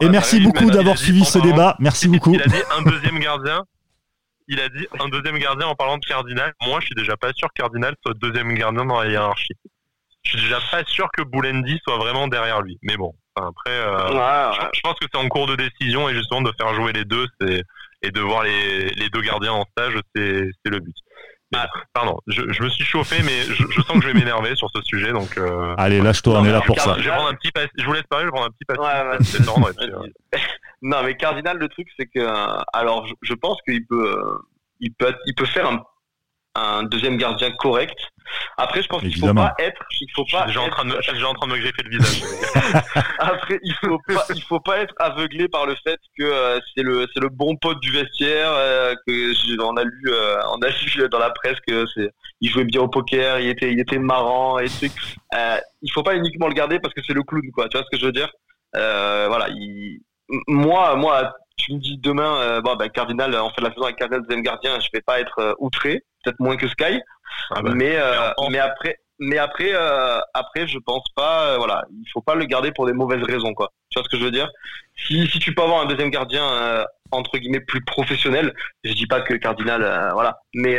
Et merci beaucoup d'avoir suivi ce débat. Merci beaucoup. Il a dit un deuxième gardien. Il a dit un deuxième gardien en parlant de Cardinal. Moi, je suis déjà pas sûr que Cardinal soit deuxième gardien dans la hiérarchie. Je suis déjà pas sûr que Boulendi soit vraiment derrière lui. Mais bon, après, euh, Je, pense que c'est en cours de décision et justement de faire jouer les deux, c'est et de voir les, les deux gardiens en stage, c'est le but. Ah. pardon, je, je, me suis chauffé, mais je, je sens que je vais m'énerver sur ce sujet, donc. Euh... Allez, lâche-toi, on est là pour ça. Je vais prendre un petit Je vous laisse parler, je vais prendre un petit passage. Ouais, [laughs] non, mais Cardinal, le truc, c'est que, alors, je, pense qu'il peut, il peut, il peut faire un un deuxième gardien correct. Après, je pense qu'il faut pas être, il faut pas. J'ai en train de, j'ai en train de me greffer le visage. [laughs] Après, il faut pas, il faut pas être aveuglé par le fait que euh, c'est le, c'est le bon pote du vestiaire, euh, que on a lu, euh, on a lu dans la presse que c'est, il jouait bien au poker, il était, il était marrant et trucs. Euh, il faut pas uniquement le garder parce que c'est le clown, quoi. Tu vois ce que je veux dire? Voilà, il, moi, moi, tu me dis demain, euh, bon, ben, Cardinal, on fait la saison avec Cardinal deuxième gardien, je vais pas être euh, outré, peut-être moins que Sky, ah bah, mais euh, mais après, mais après, après, je pense pas, voilà, il faut pas le garder pour des mauvaises raisons, quoi. Tu vois ce que je veux dire? Si si tu peux avoir un deuxième gardien entre guillemets plus professionnel, je dis pas que Cardinal, voilà, mais,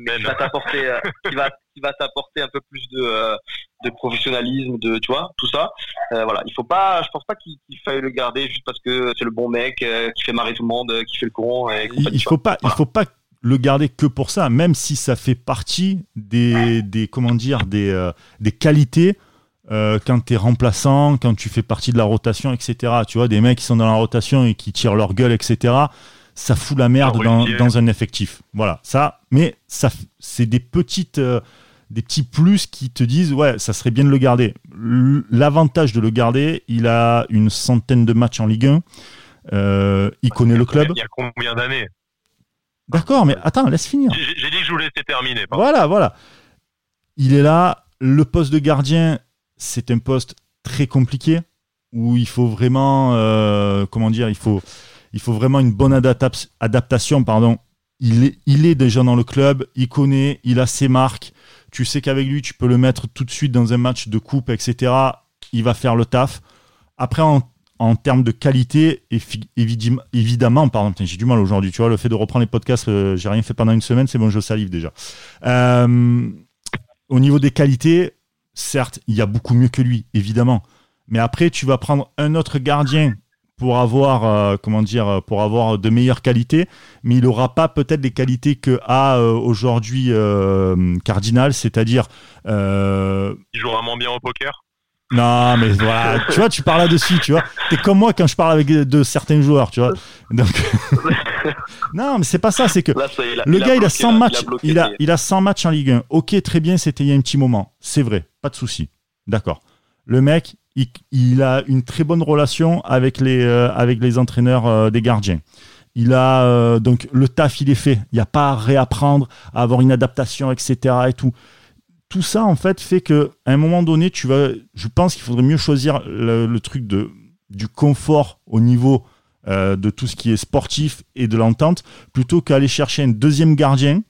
mais qui va t'apporter, qui va [laughs] qui va t'apporter un peu plus de, euh, de professionnalisme, de tu vois, tout ça. Euh, voilà, il faut pas, je pense pas qu'il faille le garder juste parce que c'est le bon mec euh, qui fait marrer tout le monde, qui fait le courant. Et il faut pas, il faut pas le garder que pour ça, même si ça fait partie des, des comment dire, des, des qualités. quand tu es remplaçant, quand tu fais partie de la rotation, etc. Tu vois, des mecs qui sont dans la rotation et qui tirent leur gueule, etc ça fout la merde dans, dans, un effectif. Voilà, ça, mais ça, c'est des petites, des petits plus qui te disent ouais, ça serait bien de le garder. L'avantage de le garder, il a une centaine de matchs en Ligue 1. Euh, il connaît le club. Il y a combien d'années? D'accord, mais attends, laisse finir. J'ai dit que je voulais laisser terminer. Voilà, voilà. Il est là. Le poste de gardien, c'est un poste très compliqué où il faut vraiment, euh, comment dire, il faut, il faut vraiment une bonne adaptation, pardon. Il est, il est déjà dans le club, il connaît, il a ses marques. Tu sais qu'avec lui, tu peux le mettre tout de suite dans un match de coupe, etc. Il va faire le taf. Après, en, termes de qualité, évidemment, pardon, j'ai du mal aujourd'hui. Tu vois, le fait de reprendre les podcasts, euh, j'ai rien fait pendant une semaine, c'est bon, je salive déjà. Euh, au niveau des qualités, certes, il y a beaucoup mieux que lui, évidemment. Mais après, tu vas prendre un autre gardien pour avoir euh, comment dire pour avoir de meilleures qualités mais il aura pas peut-être les qualités que a euh, aujourd'hui euh, Cardinal c'est-à-dire il jouera moins bien au poker? Non mais voilà. [laughs] Tu vois tu parles là-dessus tu vois. T'es comme moi quand je parle avec de certains joueurs tu vois. Donc [laughs] non mais c'est pas ça c'est que le gars il a 100 matchs il a il a 100 matchs en Ligue 1 ok très bien c'était il y a un petit moment. C'est vrai pas de souci. D'accord. Le mec il, a une très bonne relation avec les, euh, avec les entraîneurs euh, des gardiens. Il a euh, donc le taf, il est fait. Il n'y a pas à réapprendre, à avoir une adaptation, etc. Et tout. Tout ça, en fait, fait que à un moment donné, tu vas. Je pense qu'il faudrait mieux choisir le, truc de, du confort au niveau de tout ce qui est sportif et de l'entente, plutôt qu'aller chercher un deuxième gardien.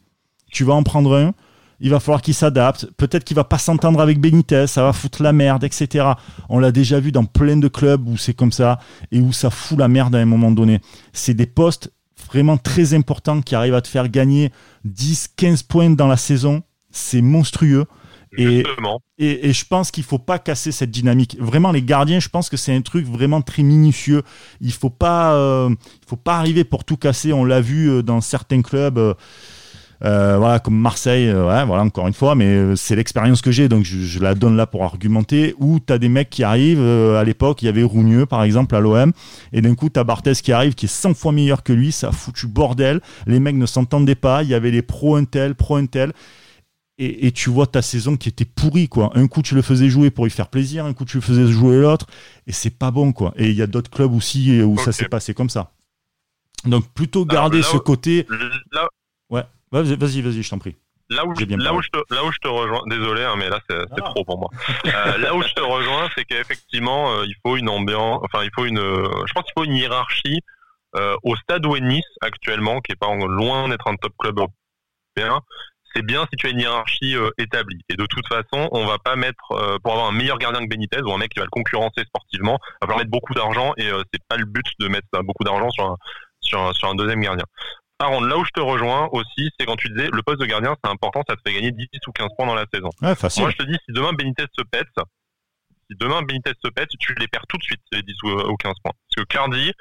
Tu vas en prendre un il va falloir qu'il s'adapte. Peut-être qu'il va pas s'entendre avec Benitez, ça va foutre la merde, etc. On l'a déjà vu dans plein de clubs où c'est comme ça et où ça fout la merde à un moment donné. C'est des postes vraiment très importants qui arrivent à te faire gagner 10, 15 points dans la saison. C'est monstrueux. Et, et, je pense qu'il faut pas casser cette dynamique. Vraiment, les gardiens, je pense que c'est un truc vraiment très minutieux. Il faut pas, euh, il faut pas arriver pour tout casser. On l'a vu euh, dans certains clubs. Euh, voilà, comme Marseille, euh, voilà, encore une fois, mais euh, c'est l'expérience que j'ai, donc je, la donne là pour argumenter. Où tu as des mecs qui arrivent, à l'époque, il y avait Rougneux, par exemple, à l'OM, et d'un coup, tu as Barthez qui arrive, qui est 100 fois meilleur que lui, ça a foutu bordel, les mecs ne s'entendaient pas, il y avait les pro Intel, pro Intel. Et, et, tu vois ta saison qui était pourrie quoi. Un coup tu le faisais jouer pour lui faire plaisir, un coup tu le faisais jouer l'autre, et c'est pas bon quoi. Et il y a d'autres clubs aussi où ça s'est passé comme ça. Donc plutôt garder ce côté. Là... Ouais, vas-y, vas-y, je t'en prie. Là où, là, où je te, là où je te rejoins, désolé, hein, mais là c'est ah. trop pour moi. Euh, là où je te rejoins, c'est qu'effectivement, euh, il faut une ambiance, enfin, il faut une, euh, je pense qu'il faut une hiérarchie au stade où est Nice actuellement, qui est pas loin d'être un top club européen. C'est bien si tu as une hiérarchie établie. Et de toute façon, on va pas mettre, pour avoir un meilleur gardien que Benitez ou un mec qui va le concurrencer sportivement, on va falloir mettre beaucoup d'argent et c'est pas le but de mettre beaucoup d'argent sur un, sur sur un deuxième gardien là où je te rejoins aussi, c'est quand tu disais le poste de gardien, c'est important, ça te fait gagner 10 ou 15 points dans la saison. Moi, je te dis, si demain Benitez se pète, si demain Benitez se pète, tu les perds tout de suite, les 10 ou 15 points. Parce que Cardi,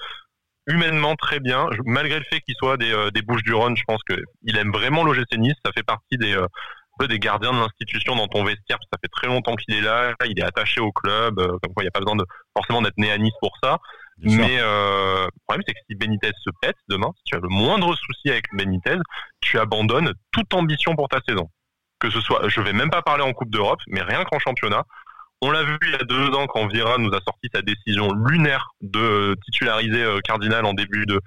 humainement très bien, malgré le fait qu'il soit des, euh, des Bouches du Rhône, je pense qu'il aime vraiment l'OGC Nice, ça fait partie des, euh, des gardiens de l'institution dans ton vestiaire, ça fait très longtemps qu'il est là, il est attaché au club, euh, comme quoi il n'y a pas besoin de forcément d'être né à Nice pour ça. Mais euh, le problème, c'est que si Benitez se pète demain, si tu as le moindre souci avec Benitez, tu abandonnes toute ambition pour ta saison. Que ce soit, je vais même pas parler en Coupe d'Europe, mais rien qu'en championnat. On l'a vu il y a deux ans quand Vira nous a sorti sa décision lunaire de titulariser euh, Cardinal en début de,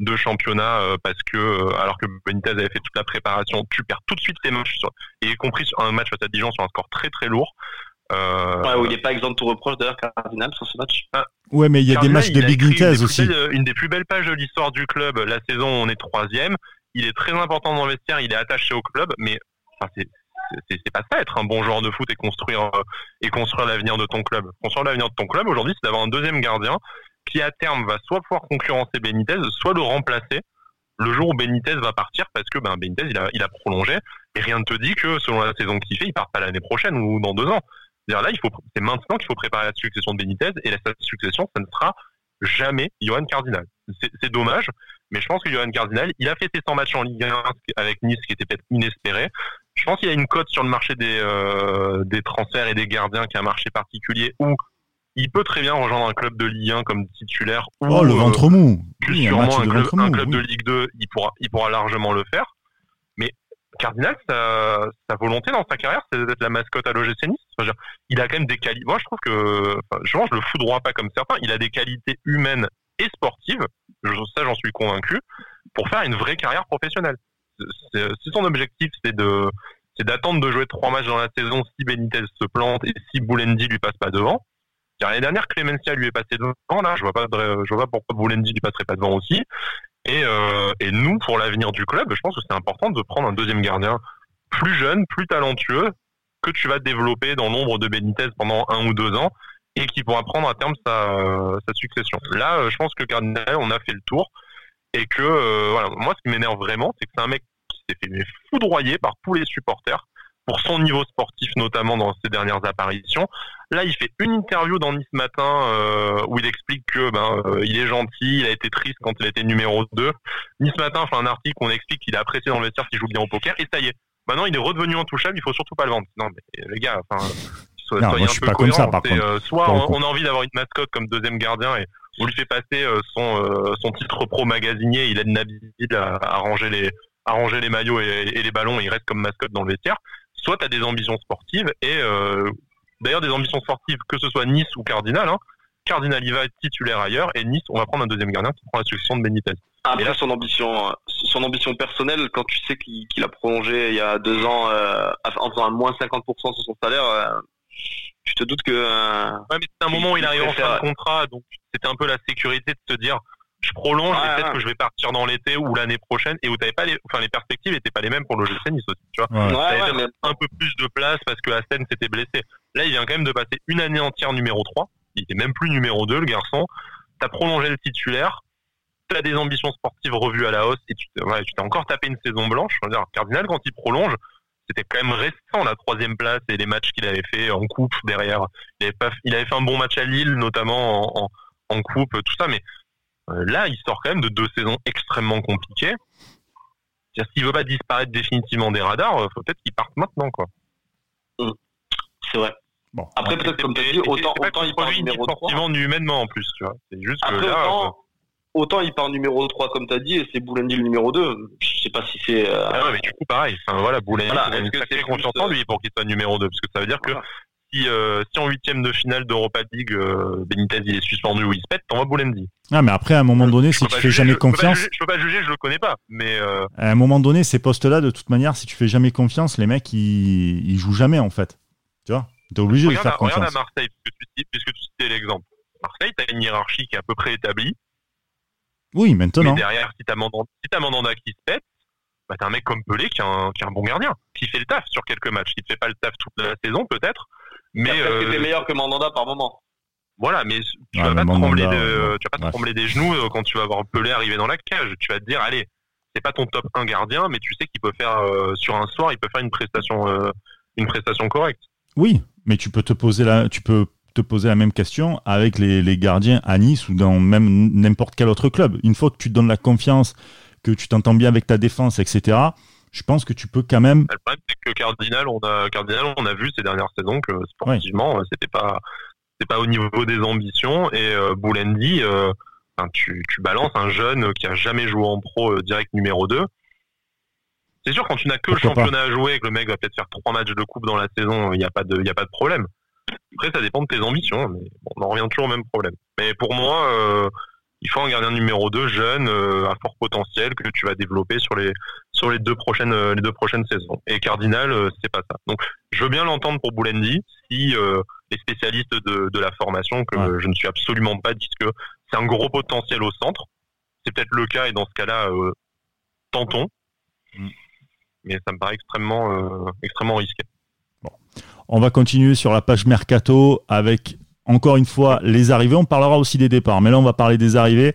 de championnat euh, parce que euh, alors que Benitez avait fait toute la préparation, tu perds tout de suite tes matchs et y compris un match face à Dijon sur un score très très lourd. Euh, ouais, où il n'est pas exempt de tout reproche d'ailleurs Cardinal sur ce match. Ah. Ouais, mais il y a des matchs de Big aussi. une des plus belles pages de l'histoire du club. La saison, on est troisième. Il est très important dans le vestiaire. Il est attaché au club, mais enfin, c'est pas ça être un bon joueur de foot et construire et construire l'avenir de ton club. Construire l'avenir de ton club aujourd'hui, c'est d'avoir un deuxième gardien qui à terme va soit pouvoir concurrencer Benitez, soit le remplacer le jour où Benitez va partir parce que ben, Benitez il a, il a prolongé et rien ne te dit que selon la saison qu'il fait, il part pas l'année prochaine ou dans deux ans. Là, il faut, c'est maintenant qu'il faut préparer la succession de Benitez et la succession, ça ne sera jamais Johan Cardinal. C'est dommage, mais je pense que Johan Cardinal, il a fait ses 100 matchs en Ligue 1 avec Nice, qui était peut-être inespéré. Je pense qu'il a une cote sur le marché des, euh, des transferts et des gardiens qui a un marché particulier où il peut très bien rejoindre un club de Ligue 1 comme titulaire. Oh, le ventre mou. Plus sûrement un, club, un club de Ligue 2, il pourra, il pourra largement le faire. Cardinal, sa, volonté dans sa carrière, c'est d'être la mascotte à l'OGC Nice. il a quand même des qualités. Moi, je trouve que, enfin, je, je le foudroie pas comme certains. Il a des qualités humaines et sportives. Ça, j'en suis convaincu. Pour faire une vraie carrière professionnelle. Si son objectif, c'est de, c'est d'attendre de jouer trois matchs dans la saison si Benitez se plante et si Boulendi lui passe pas devant L'année dernière, Clemencia lui est passé devant. Là, je vois pas, vois pas pourquoi Boulendi lui passerait pas devant aussi. Et, euh, et nous, pour l'avenir du club, je pense que c'est important de prendre un deuxième gardien plus jeune, plus talentueux, que tu vas développer dans l'ombre de Benitez pendant un ou deux ans et qui pourra prendre à terme sa, sa succession. Là, euh, je pense que Cardinal, on a fait le tour et que euh, voilà, moi, ce qui m'énerve vraiment, c'est que c'est un mec qui s'est fait foudroyer par tous les supporters pour son niveau sportif notamment dans ses dernières apparitions. Là, il fait une interview dans Nice Matin euh, où il explique que ben euh, il est gentil, il a été triste quand il était numéro 2. Nice Matin fait un article où on explique qu'il a apprécié dans le vestiaire qu'il joue bien au poker et ça y est. Maintenant, il est redevenu intouchable, il faut surtout pas le vendre. Non mais les gars, enfin soyez un peu pas comme ça, par contre. Euh, soit on, a envie d'avoir une mascotte comme deuxième gardien et on lui fait passer son son titre pro magasinier, il aide Nabil à, à ranger les à ranger les maillots et, et les ballons, et il reste comme mascotte dans le vestiaire soit tu as des ambitions sportives et euh, d'ailleurs des ambitions sportives que ce soit Nice ou Cardinal. Hein. Cardinal il va être titulaire ailleurs et Nice on va prendre un deuxième gardien qui prend la succession de Benitez. Après là, son ambition, son ambition personnelle, quand tu sais qu'il a prolongé il y a deux ans euh, en faisant un moins 50% sur son salaire, euh, tu te doutes que. ouais, mais c'est un moment où il arrive en fin de contrat, donc c'était un peu la sécurité de te dire je prolonge et peut-être que je vais partir dans l'été ou l'année prochaine et où t'avais pas les, enfin les perspectives n'étaient pas les mêmes pour le GC Nice aussi, tu vois. Ouais. un peu plus de place parce que Asen s'était blessé. Là, il vient quand même de passer une année entière numéro 3. Il était même plus numéro 2, le garçon. T'as prolongé le titulaire. T'as des ambitions sportives revues à la hausse et tu t'es encore tapé une saison blanche. dire, Cardinal, quand il prolonge, c'était quand même récent la troisième place et les matchs qu'il avait fait en coupe derrière. Il avait, pas, il avait fait un bon match à Lille, notamment en, en, en coupe, tout ça, mais là, il sort quand même de deux saisons extrêmement compliquées. S'il veut pas disparaître définitivement des radars, il euh, faut peut-être qu'il parte maintenant, quoi. Mmh. C'est vrai. Bon. Après, peut-être comme tu as dit, autant, autant il part numéro 3. humainement en plus, tu vois. C'est juste que là. Autant, euh, autant, il part numéro 3 comme tu as dit, et c'est Boulendi le numéro 2. Je sais pas si c'est. Ah ouais, mais du coup, pareil. Enfin, voilà, Boulendi, voilà, il a une sacrée confiance en lui pour qu'il soit numéro 2. Parce que ça veut dire que si, euh, si en huitième de finale d'Europa League, euh, Benitez il est suspendu ou il se pète, t'envoies Boulendi. Ah, mais après, à un moment donné, si tu fais jamais confiance. Je peux, pas juger, je le connais pas. Mais À un moment donné, ces postes-là, de toute manière, si tu fais jamais confiance, les mecs, ils, ils jouent jamais, en fait. Tu vois? T'es obligé de faire confiance. Regarde à Marseille, puisque tu, puisque tu citais l'exemple. Marseille, t'as une hiérarchie qui est à peu près établie. Oui, maintenant. Mais derrière, si t'as Mandanda, si Mandanda qui se pète, bah, t'as un mec comme Pelé qui est, un, qui est un bon gardien, qui fait le taf sur quelques matchs. Qui ne fait pas le taf toute la saison, peut-être. Mais. Euh... était meilleur que Mandanda par moment. Voilà, mais tu vas pas, trembler, de, tu vas pas trembler des genoux euh, quand tu vas voir Pelé arriver dans la cage. Tu vas te dire, allez, c'est pas ton top 1 gardien, mais tu sais qu'il peut faire, euh, sur un soir, il peut faire une prestation, euh, une prestation correcte. Oui, mais tu peux te poser la, tu peux te poser la même question avec les, les gardiens à Nice ou dans même n'importe quel autre club. Une fois que tu te donnes la confiance que tu t'entends bien avec ta défense, etc., je pense que tu peux quand même. Le problème, c'est que Cardinal, on a, Cardinal, on a vu ces dernières saisons que sportivement, c'était pas, c'est pas au niveau des ambitions. Et euh, Boulendi, euh, tu, tu, balances un jeune qui a jamais joué en pro euh, direct numéro 2. C'est sûr, quand tu n'as que le championnat à jouer, que le mec va peut-être faire trois matchs de coupe dans la saison, il n'y a pas de, il a pas de problème. Après, ça dépend de tes ambitions, mais on en revient toujours au même problème. Mais pour moi, euh, il faut un gardien numéro 2 jeune, euh, à fort potentiel que tu vas développer sur les sur les deux prochaines euh, les deux prochaines saisons. Et Cardinal, euh, c'est pas ça. Donc, je veux bien l'entendre pour Boulendi si les spécialistes de, de la formation que je ne suis absolument pas disent que c'est un gros potentiel au centre. C'est peut-être le cas et dans ce cas-là, tentons. Mm. Mais ça me paraît extrêmement extrêmement risqué. Bon. On va continuer sur la page Mercato avec encore une fois les arrivées. On parlera aussi des départs, mais là on va parler des arrivées.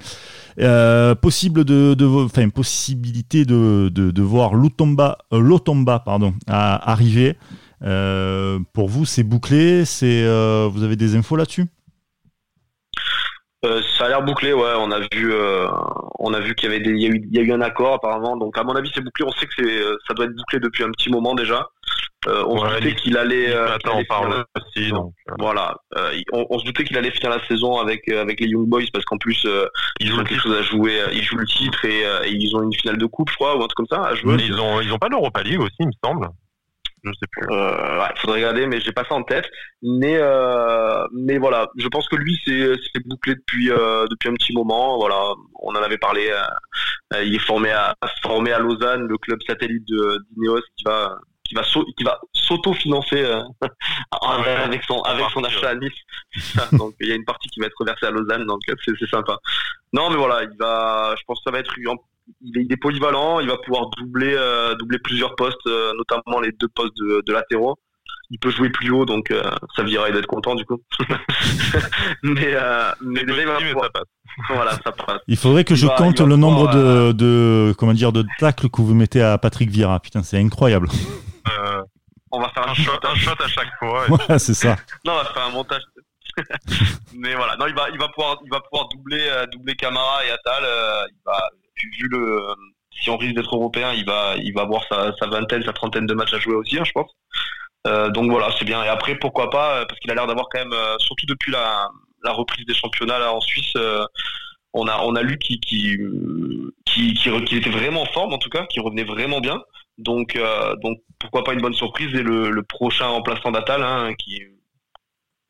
Euh, possible de, enfin possibilité de, de, voir Lutomba, euh, Lotomba pardon, arriver. Euh, pour vous, c'est bouclé. C'est, vous avez des infos là-dessus? Ça a l'air bouclé, ouais. On a vu, on a vu qu'il y avait a eu, il y a eu un accord apparemment. Donc à mon avis, c'est bouclé. On sait que c'est, ça doit être bouclé depuis un petit moment déjà. Euh, on se doutait qu'il allait. Euh, on parle aussi, donc. Voilà. On, on, se doutait qu'il allait finir la saison avec avec les Young Boys parce qu'en plus ils ont quelque chose à jouer. Ils jouent le titre et, et, ils ont une finale de coupe, je crois, ou un truc comme ça à jouer. Ils ont, ils ont pas l'Europa League aussi, il me semble je sais plus. Euh, ouais, faudrait regarder, mais j'ai pas ça en tête. Mais euh, mais voilà, je pense que lui c'est c'est bouclé depuis euh, depuis un petit moment. Voilà, on en avait parlé. Euh, il est formé à formé à Lausanne, le club satellite de d'Ineos qui va qui va qui va s'auto-financer euh, [laughs] avec son avec son achat à Nice. [laughs] donc il y a une partie qui va être versée à Lausanne, donc c'est sympa. Non mais voilà, il va, je pense que ça va être il est, polyvalent, il va pouvoir doubler, euh, doubler plusieurs postes, euh, notamment les deux postes de, de, latéraux. Il peut jouer plus haut, donc euh, ça virait d'être content du coup. [laughs] mais mais déjà, il va pouvoir... ça passe. Voilà, ça passe. Il faudrait que je compte le nombre de, de, comment dire de tacles que vous mettez à Patrick Vieira. Putain, c'est incroyable. On va faire un, shot, un shot à chaque fois. [laughs] Ouais, c'est ça. [laughs] non, on va faire un montage [laughs] mais voilà, non, il va, il va pouvoir, il va pouvoir doubler, doubler Camara et Atal. il va, vu le si on risque d'être européen, il va il va avoir sa, sa, vingtaine, sa trentaine de matchs à jouer aussi, hein, je pense. Euh, donc voilà, c'est bien. Et après, pourquoi pas, parce qu'il a l'air d'avoir quand même, euh, surtout depuis la, la, reprise des championnats là en Suisse, euh, on a on a lu qu'il qui, qui, qui, était vraiment en forme en tout cas, qui revenait vraiment bien. Donc euh, donc pourquoi pas une bonne surprise et le, prochain remplaçant d'Atal hein, qui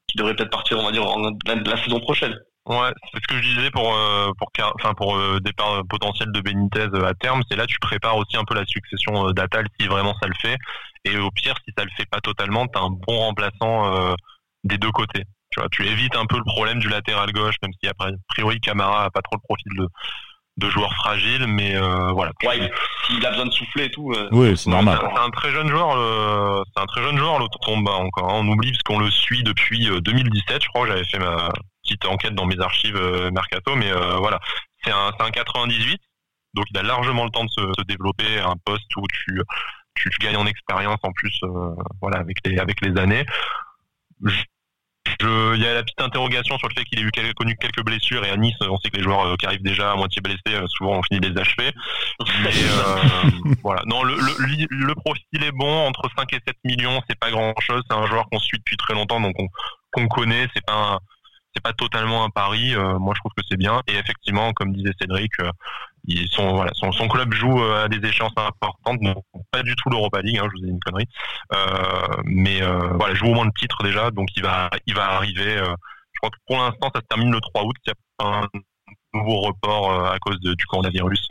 qui devrait peut-être partir, on va dire, en, la, saison prochaine. Ouais, c'est ce que je disais pour euh, pour enfin pour euh, départ potentiel de Benitez à terme, c'est là tu prépares aussi un peu la succession d'Atal si vraiment ça le fait et au pire si ça le fait pas totalement, tu as un bon remplaçant des deux côtés. Tu évites un peu le problème du latéral gauche même si a priori Camara a pas trop le profil de de joueur fragile, mais voilà. Ouais, s'il a besoin de souffler et tout. oui, c'est normal. C'est un très jeune joueur, c'est un très jeune joueur, encore. Hein. On oublie parce qu'on le suit depuis 2017, je crois. J'avais fait ma petite enquête dans mes archives euh, Mercato, mais euh, voilà, c'est un, un 98, donc il a largement le temps de se, développer un poste où tu, tu, gagnes en expérience en plus, euh, voilà, avec les, avec les années. Je, il y a la petite interrogation sur le fait qu'il ait eu connu quelques blessures et à Nice, on sait que les joueurs qui arrivent déjà à moitié blessés, souvent on finit les achever. [laughs] Mais voilà, non, le, le, le, profil est bon entre 5 et 7 millions, c'est pas grand chose. C'est un joueur qu'on suit depuis très longtemps, donc qu'on connaît. C'est pas un, c'est pas totalement un pari. Euh, moi, je trouve que c'est bien. Et effectivement, comme disait Cédric, euh, ils sont, voilà, son, son club joue à des échéances importantes, non, pas du tout l'Europa League, hein, je vous ai dit une connerie, mais voilà, joue au moins le titre déjà, donc il va, il va arriver. je crois que pour l'instant, ça se termine le 3 août. Il y a un nouveau report à cause du coronavirus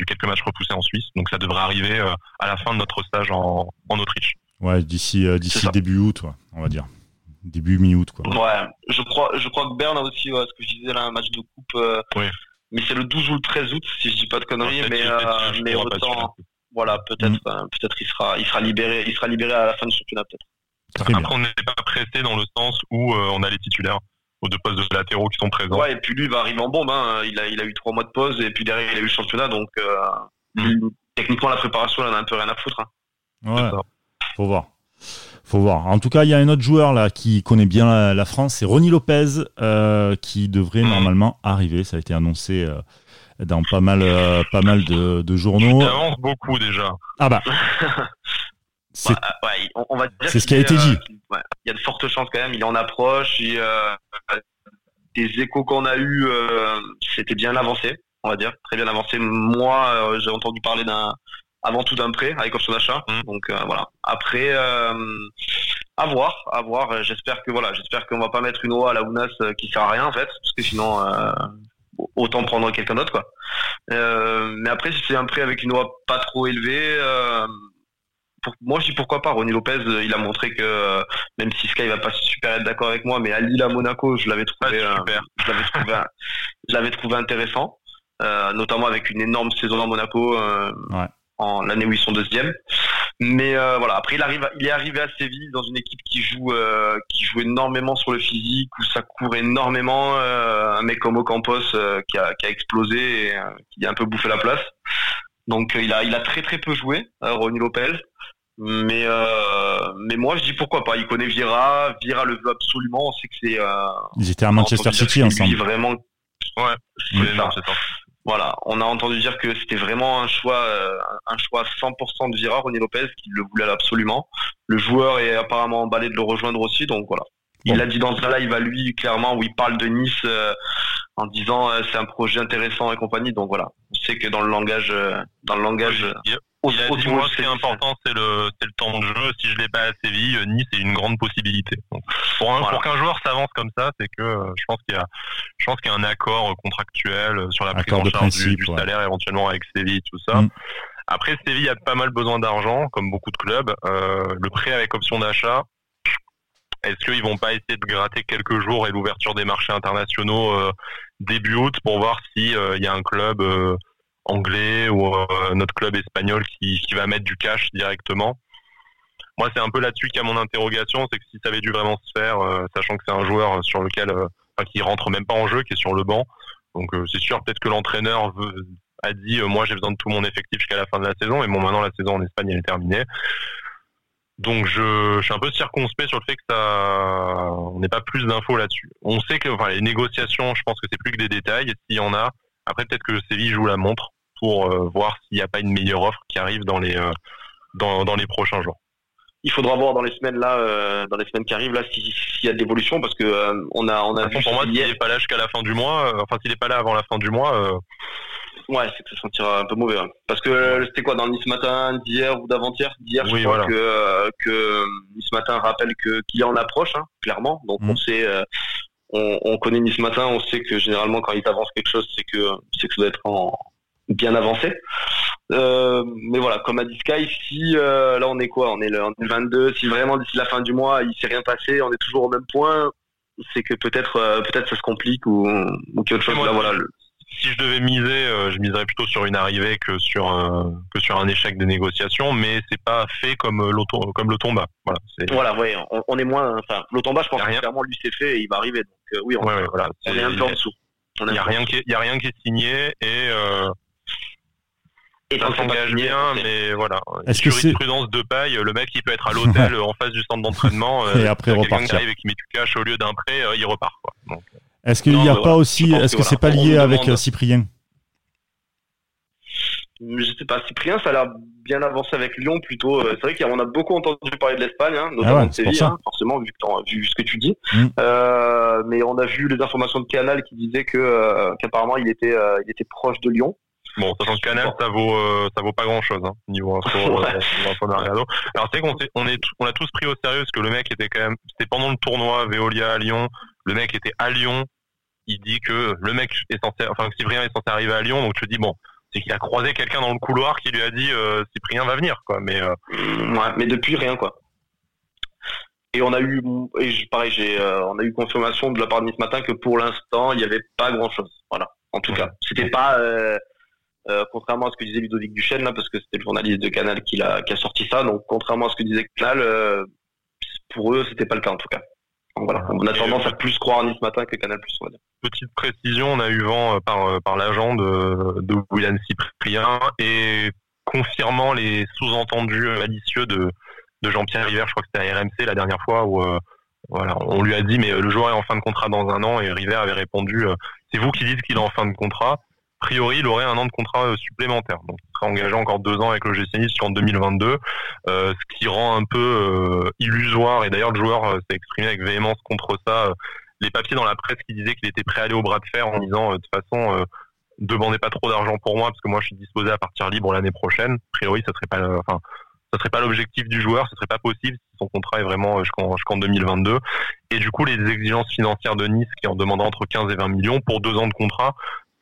eu quelques matchs repoussés en Suisse. Donc ça devrait arriver à la fin de notre stage en, en Autriche. Ouais, d'ici d'ici début août, on va dire début mi-août quoi. Ouais, je crois je crois que Berne a aussi ce que je disais là un match de coupe euh, oui. Mais c'est le 12 ou le 13 août si je dis pas de conneries mais euh, mais autant voilà, peut-être mm. euh, peut-être il sera il sera libéré, il sera libéré à la fin du championnat peut-être. Après on n'est pas pressé dans le sens où on a les titulaires aux deux postes de latéraux qui sont présents. Ouais, et puis lui il va arriver en bombe hein. il a il a eu trois mois de pause et puis derrière il a eu le championnat donc mm. techniquement la préparation elle a un peu rien à foutre. Hein. Ouais. Faut voir faut voir. En tout cas, il y a un autre joueur là qui connaît bien la, France, c'est Ronnie Lopez, euh, qui devrait mmh. normalement arriver. Ça a été annoncé euh, dans pas mal, euh, pas mal de, de journaux. Ça avance beaucoup déjà. Ah bah. [laughs] C'est ouais, on, va C'est ce qui a été dit. Il y a de fortes chances quand même. Il en approche. Et, des échos qu'on a eu, c'était bien avancé, on va dire, très bien avancé. Moi, j'ai entendu parler d'un avant tout d'un prêt avec option d'achat. Mmh. Donc euh, voilà. Après, euh, à voir, à voir. J'espère que voilà, j'espère qu'on va pas mettre une OA à la Ounas euh, qui sert à rien en fait, parce que sinon euh, autant prendre quelqu'un d'autre quoi. Euh, mais après, si c'est un prêt avec une OA pas trop élevée. Pour, moi, je dis pourquoi pas. Ronnie Lopez, il a montré que même si Sky va pas super être d'accord avec moi, mais à Lille, à Monaco, je l'avais trouvé, je l'avais trouvé, [laughs] je l'avais trouvé intéressant, notamment avec une énorme saison dans Monaco. Ouais en l'année où ils sont deuxième. Mais euh, voilà, après il arrive, il est arrivé à Séville dans une équipe qui joue, euh, qui joue énormément sur le physique, où ça court énormément. Euh, un mec comme Ocampos qui a, qui a explosé et qui a un peu bouffé la place. Donc il a, il a très très peu joué, Ronnie Lopez. Mais mais moi je dis pourquoi pas. Il connaît Vieira, Vieira le veut absolument. On sait que c'est. Ils étaient à Manchester City ensemble. Vraiment. Ouais. C'est voilà, on a entendu dire que c'était vraiment un choix, euh, un choix 100% de Vira, Ronnie Lopez, qui le voulait absolument. Le joueur est apparemment emballé de le rejoindre aussi, donc voilà. Il a dit dans un live à lui clairement où il parle de Nice euh, en disant euh, c'est un projet intéressant et compagnie. Donc voilà, on sait que dans le langage, dans le langage, il a dit, moi, ce qui est important, c'est le, c'est le temps de jeu. Si je l'ai pas à Séville, Nice est une grande possibilité. pour, un, pour qu'un joueur s'avance comme ça, c'est que euh, je pense qu'il y a, je pense qu'il y a un accord contractuel sur la prise en charge du, salaire éventuellement avec Séville, tout ça. Mm. Après, Séville a pas mal besoin d'argent, comme beaucoup de clubs. Euh, le prêt avec option d'achat, est-ce qu'ils vont pas essayer de gratter quelques jours et l'ouverture des marchés internationaux euh, début août pour voir s'il il y a un club anglais ou euh, notre club espagnol qui, qui va mettre du cash directement. Moi, c'est un peu là-dessus qu'il y a mon interrogation, c'est que si ça avait dû vraiment se faire, euh, sachant que c'est un joueur sur lequel, euh, enfin, qui rentre même pas en jeu, qui est sur le banc. Donc c'est sûr, peut-être que l'entraîneur a dit, moi j'ai besoin de tout mon effectif jusqu'à la fin de la saison, mais bon, maintenant la saison en Espagne elle est terminée. Donc je, je, suis un peu circonspect sur le fait que ça, on n'ait pas plus d'infos là-dessus. On sait que, enfin, les négociations, je pense que c'est plus que des détails. S'il y en a, après peut-être que Séville joue la montre pour euh, voir s'il n'y a pas une meilleure offre qui arrive dans les, euh, dans, dans les prochains jours il faudra voir dans les semaines là, euh, dans les semaines qui arrivent là, s'il y a de l'évolution, parce que on a, on a vu. Pour moi, s'il n'est pas là jusqu'à la fin du mois, enfin s'il n'est pas là avant la fin du mois. Ouais, c'est que ça sentira un peu mauvais. Hein. Parce que c'était quoi dans Nice Matin d'hier ou d'avant-hier D'hier, je crois que, que Nice Matin rappelle que qu'il est en approche, hein, clairement. Donc mmh. on sait, on, on, connaît Nice Matin, on sait que généralement quand il avance quelque chose, c'est que c'est que ça doit être en, bien avancé. Euh, mais voilà, comme a dit Sky, si euh, là on est quoi? On est le, 22. Si vraiment d'ici la fin du mois il s'est rien passé, on est toujours au même point, c'est que peut-être euh, peut-être ça se complique ou, ou qu'il y a autre chose. Là, voilà, Si je devais miser, je miserais plutôt sur une arrivée que sur que sur un échec des négociations, mais c'est pas fait comme l'auto comme le tomba. Voilà, voilà, ouais, on, est moins. Enfin, l'automba, je pense que clairement lui c'est fait et il va arriver. Donc oui, on, voilà, on est, un peu en dessous. Il n'y a, a rien qui est signé et et ça s'engage bien, mais voilà. Est-ce que c'est prudence de paille Le mec, il peut être à l'hôtel [laughs] en face du centre d'entraînement. et euh, après repartir. Qui arrive et qui met du cash au lieu d'un prêt, euh, il repart. Quoi. Donc, est-ce qu'il n'y a pas aussi, est-ce que c'est pas lié avec euh, Cyprien? Je sais pas, Cyprien, ça a l'air bien avancé avec Lyon plutôt. C'est vrai qu'on a beaucoup entendu parler de l'Espagne, hein, notamment ah de Séville, hein, forcément, vu, vu, ce que tu dis. Mm. mais on a vu les informations de Canal qui disaient que qu'apparemment il était il était proche de Lyon. Bon, sachant que Canal, ça vaut, euh, ça vaut pas grand chose, hein, niveau info, [laughs] euh, Alors, c'est qu'on on est, on a tous pris au sérieux parce que le mec était quand même, c'était pendant le tournoi Veolia à Lyon. Le mec était à Lyon. Il dit que le mec est censé, enfin, Cyprien est censé arriver à Lyon. Donc, je te dis, bon, c'est qu'il a croisé quelqu'un dans le couloir qui lui a dit, euh, Cyprien va venir, quoi. Mais, euh... ouais, mais depuis, rien, quoi. Et on a eu, et pareil, j'ai, euh, on a eu confirmation de la part de ce matin que pour l'instant, il n'y avait pas grand chose. Voilà. En tout cas, c'était pas, euh, euh, contrairement à ce que disait Ludovic Duchesne, là, parce que c'était le journaliste de Canal qui a, qui a sorti ça. Donc, contrairement à ce que disait Canal, euh, pour eux, c'était pas le cas en tout cas. Donc, voilà. On a tendance à plus croire à Nice matin que Canal Plus, on va dire. Petite précision, on a eu vent par, par l'agent de, de William Cyprien et confirmant les sous-entendus malicieux de, de Jean-Pierre River, je crois que c'était à RMC la dernière fois où voilà, on lui a dit mais le joueur est en fin de contrat dans un an et River avait répondu c'est vous qui dites qu'il est en fin de contrat. Priori, il aurait un an de contrat euh, supplémentaire. Donc, il sera engagé encore deux ans avec le GC Nice jusqu'en 2022, euh, ce qui rend un peu euh, illusoire. Et d'ailleurs, le joueur s'est exprimé avec véhémence contre ça. les papiers dans la presse qui disaient qu'il était prêt à aller au bras de fer en disant de toute façon, demandez pas trop d'argent pour moi parce que moi, je suis disposé à partir libre l'année prochaine. A priori, ça serait pas, enfin, serait pas l'objectif du joueur, ce serait pas possible si son contrat est vraiment jusqu'en jusqu'en 2022. Et du coup, les exigences financières de Nice, qui en demandant entre 15 et 20 millions pour deux ans de contrat,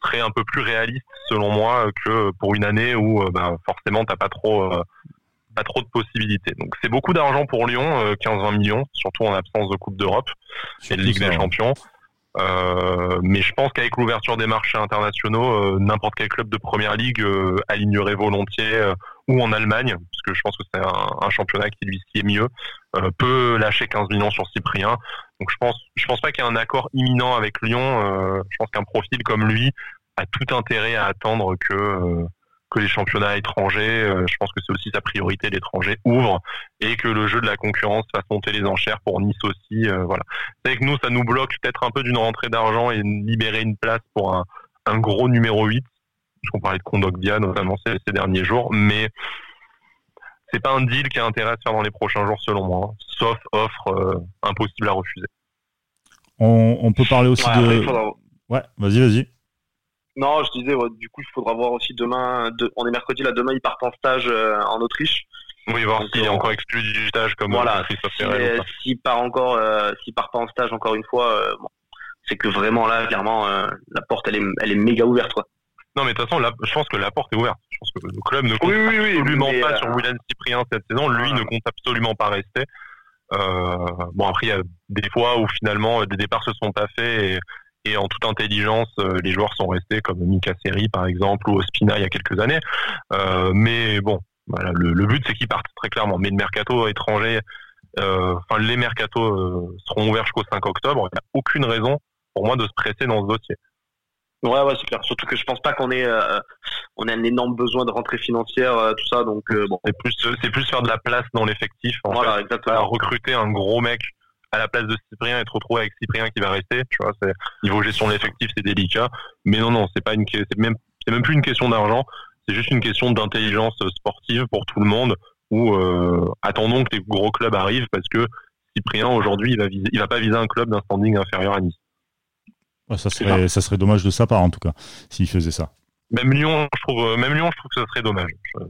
seraient un peu plus réalistes selon moi que pour une année où ben, forcément t'as pas trop euh, pas trop de possibilités. Donc c'est beaucoup d'argent pour Lyon, 15-20 millions, surtout en absence de Coupe d'Europe et de Ligue des Champions. Euh, mais je pense qu'avec l'ouverture des marchés internationaux, n'importe quel club de première ligue alignerait volontiers ou en Allemagne, parce que je pense que c'est un, championnat qui lui est mieux, euh, peut lâcher 15 millions sur Cyprien. Donc je pense, je pense pas qu'il y ait un accord imminent avec Lyon. Euh, je pense qu'un profil comme lui a tout intérêt à attendre que euh, que les championnats étrangers, je pense que c'est aussi sa priorité, l'étranger ouvre et que le jeu de la concurrence fasse monter les enchères pour Nice aussi. voilà. C'est que nous, ça nous bloque peut-être un peu d'une rentrée d'argent et libérer une place pour un gros numéro 8 qu'on parlait de Kondogbia notamment ces, ces derniers jours, mais c'est pas un deal qui a intérêt à se faire dans les prochains jours selon moi, hein. sauf offre euh, impossible à refuser. On, peut parler aussi de. Ouais, vas-y, vas-y. Non, je disais, du coup, il faudra voir aussi demain. On est mercredi, là, demain, ils partent en stage euh, en Autriche. Oui, voir s'il est euh, encore exclu du stage comme voilà, S'il part encore, s'il part pas en stage encore une fois, bon, c'est que vraiment là, clairement, la porte, elle est, elle est méga ouverte, quoi. Non, mais de toute façon, je pense que la porte est ouverte. Je pense que le club ne compte absolument pas sur euh, William Cyprien cette saison. Lui ne compte absolument pas rester. Euh, bon, après, il y a des fois où finalement des départs se sont pas faits et, en toute intelligence, euh, les joueurs sont restés comme Mika Seri par exemple ou Ospina il y a quelques années. mais bon, voilà, le, but c'est qu'ils partent très clairement. Mais le mercato étranger, enfin les mercatos seront ouverts jusqu'au 5 octobre. Il n'y a aucune raison pour moi de se presser dans ce dossier. Ouais, ouais, c'est clair. Surtout que je pense pas qu'on ait, euh, on ait un énorme besoin de rentrée financière, euh, tout ça. Donc euh, bon. C'est plus, c'est plus faire de la place dans l'effectif. Voilà, exactement. recruter un gros mec à la place de Cyprien et te retrouver avec Cyprien qui va rester. Tu vois, c'est niveau gestion de l'effectif, c'est délicat. Mais non, non, c'est pas une, c'est même, c'est même plus une question d'argent. C'est juste une question d'intelligence sportive pour tout le monde. Où attendons que les gros clubs arrivent parce que Cyprien aujourd'hui, il va viser, il va pas viser un club d'un standing inférieur à Nice ça, serait, ça. serait dommage de sa part en tout cas, s'il faisait ça. Même Lyon, je trouve, euh, même Lyon, je trouve que ça serait dommage. Euh,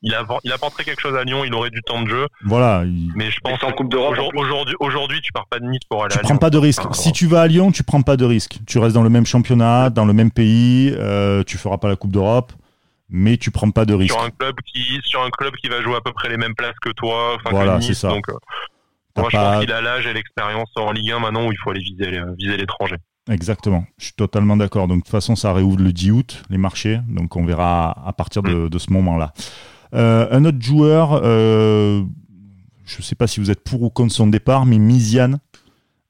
il, a, il apporterait quelque chose à Lyon, il aurait du temps de jeu. Voilà. Mais je pense en Coupe d'Europe. Aujourd'hui, aujourd'hui, tu pars pas de Nice pour aller. Tu à prends pas de risque. si tu vas à Lyon, tu prends pas de risque. Tu restes dans le même championnat, dans le même pays. Euh, tu feras pas la Coupe d'Europe, mais tu prends pas de risque. Sur un club qui, sur un club qui va jouer à peu près les mêmes places que toi. Voilà, c'est ça. Donc, moi, je pense qu'il a l'âge et l'expérience en Ligue 1 maintenant où il faut aller viser, viser l'étranger. Exactement, je suis totalement d'accord. Donc de toute façon, ça réouvre le 10 août, les marchés. Donc on verra à partir de, mm. ce moment-là. Euh, un autre joueur, euh, je ne sais pas si vous êtes pour ou contre son départ, mais Miziane,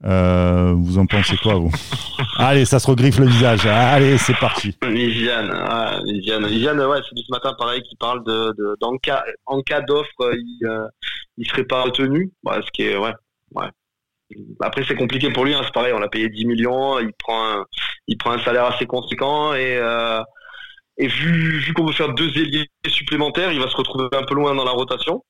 euh, vous en pensez quoi, vous? [laughs] Allez, ça se regriffe le visage. Allez, c'est parti. Miziane, ah, Miziane, ouais, c'est du ce matin pareil qui parle de, en cas, en cas d'offre, il, ne serait pas retenu. ce qui est, ouais, ouais. Après, c'est compliqué pour lui. Hein, c'est pareil, on l'a payé 10 millions. Il prend un, il prend un salaire assez conséquent et euh, et vu, vu qu'on veut faire deux ailiers supplémentaires, il va se retrouver un peu loin dans la rotation.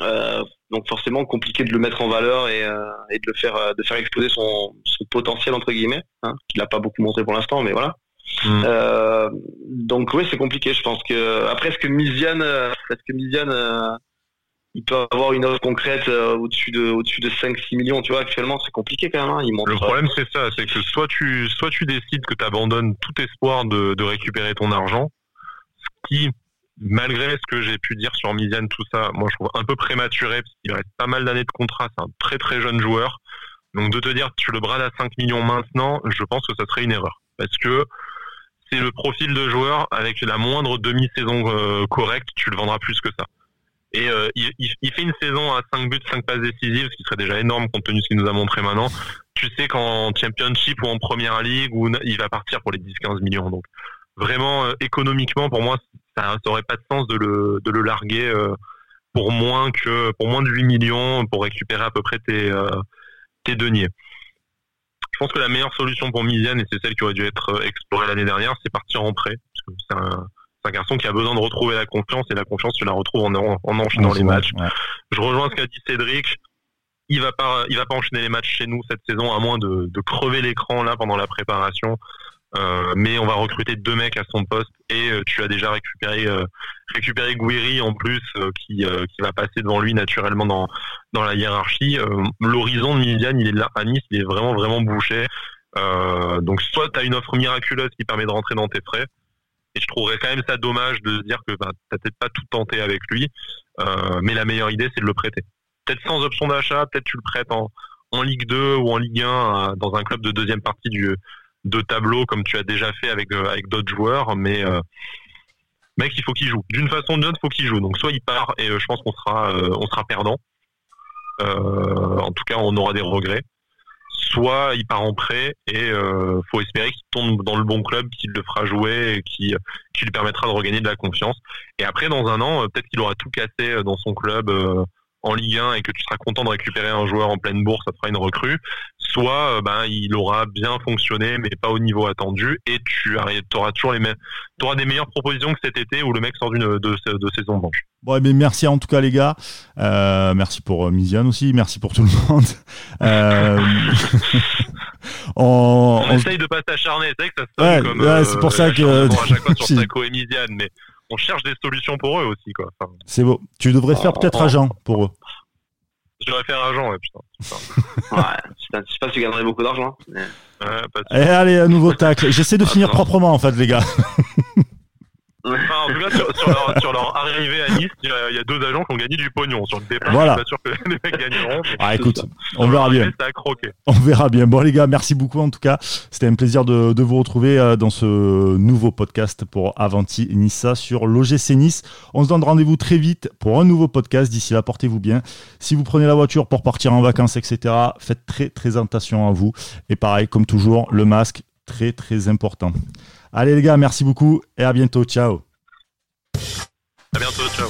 Euh, donc forcément compliqué de le mettre en valeur et, euh, et de le faire de faire exploser son, son potentiel entre guillemets, hein, qu'il n'a pas beaucoup montré pour l'instant, mais voilà. Mm. Euh, donc oui, c'est compliqué. Je pense que après, est-ce que Miziane, est-ce que Miziane, il peut avoir une offre concrète au-dessus de au-dessus de 5-6 millions, tu vois. Actuellement, c'est compliqué quand même. Hein. Il le problème, c'est ça, c'est que soit tu soit tu décides que tu abandonnes tout espoir de, de récupérer ton argent, ce qui malgré ce que j'ai pu dire sur Miziane, tout ça, moi je trouve un peu prématuré parce qu'il reste pas mal d'années de contrat. C'est un très très jeune joueur. Donc de te dire tu le brades à 5 millions maintenant, je pense que ça serait une erreur. Parce que c'est le profil de joueur avec la moindre demi-saison euh, correcte, tu le vendras plus que ça. Et euh, il, il, fait une saison à 5 buts, 5 passes décisives, ce qui serait déjà énorme compte tenu de ce qu'il nous a montré maintenant. Tu sais qu'en Championship ou en Première Ligue, où il va partir pour les 10-15 millions. Donc vraiment, euh, économiquement, pour moi, ça n'aurait pas de sens de le, de le larguer pour moins que pour moins de 8 millions pour récupérer à peu près tes, tes deniers. Je pense que la meilleure solution pour Miziane, et c'est celle qui aurait dû être euh, explorée l'année dernière, c'est partir en prêt. C'est un, garçon qui a besoin de retrouver la confiance, et la confiance, tu la retrouves en, en, enchaînant les matchs. Je rejoins ce qu'a dit Cédric. Il va pas, il va pas enchaîner les matchs chez nous cette saison, à moins de, de crever l'écran là pendant la préparation. Euh, mais on va recruter deux mecs à son poste et euh, tu as déjà récupéré euh, récupéré Guiri en plus qui qui va passer devant lui naturellement dans dans la hiérarchie. L'horizon de Midian, il est là à Nice, il est vraiment vraiment bouché. donc soit tu as une offre miraculeuse qui permet de rentrer dans tes frais et je trouverais quand même ça dommage de dire que bah, t'as peut-être pas tout tenté avec lui, mais la meilleure idée c'est de le prêter. Peut-être sans option d'achat, peut-être tu le prêtes en en Ligue 2 ou en Ligue 1 dans un club de deuxième partie du de tableaux comme tu as déjà fait avec euh, avec d'autres joueurs, mais euh, mec, il faut qu'il joue. D'une façon ou d'une autre, il faut qu'il joue. Donc soit il part et euh, je pense qu'on sera on sera perdant. en tout cas, on aura des regrets. Soit il part en prêt et faut espérer qu'il tombe dans le bon club, qu'il le fera jouer et qui lui permettra de regagner de la confiance. Et après, dans un an, peut-être qu'il aura tout cassé dans son club en Ligue 1 et que tu seras content de récupérer un joueur en pleine bourse, ça fera une recrue, soit euh, ben il aura bien fonctionné mais pas au niveau attendu et tu auras toujours les mêmes, auras des meilleures propositions que cet été où le mec sort d'une de, de, saison blanche. Bon, eh merci en tout cas les gars, euh, merci pour euh, Miziane aussi, merci pour tout le monde. [laughs] Euh... [laughs] on, on, essaye de pas s'acharner, c'est que ça ouais, comme ouais, c'est pour ça que à chaque fois [laughs] sur Taco et Miziane, mais on cherche des solutions pour eux aussi. quoi. c'est beau. Tu devrais faire peut-être agent pour eux. Je devrais faire agent, ouais, putain. ouais, je sais pas si tu gagnerais beaucoup d'argent. Mais... Ouais. Et eh, allez, un nouveau tacle. J'essaie de finir proprement, en fait, les gars. En tout cas, sur, sur, leur, sur, leur, arrivée à Nice, il y, y, a deux agents qui ont gagné du pognon. Sur le départ, voilà. je suis pas sûr que les mecs gagneront. Ah, écoute, on verra bien. On verra bien. Bon, les gars, merci beaucoup en tout cas. C'était un plaisir de, de, vous retrouver euh, dans ce nouveau podcast pour Avanti Nissa sur l'OGC Nice. On se donne rendez-vous très vite pour un nouveau podcast. D'ici là, portez-vous bien. Si vous prenez la voiture pour partir en vacances, etc., faites très, très attention à vous. Et pareil, comme toujours, le masque, très, très important. Allez les gars, merci beaucoup et à bientôt. Ciao. À bientôt. Ciao.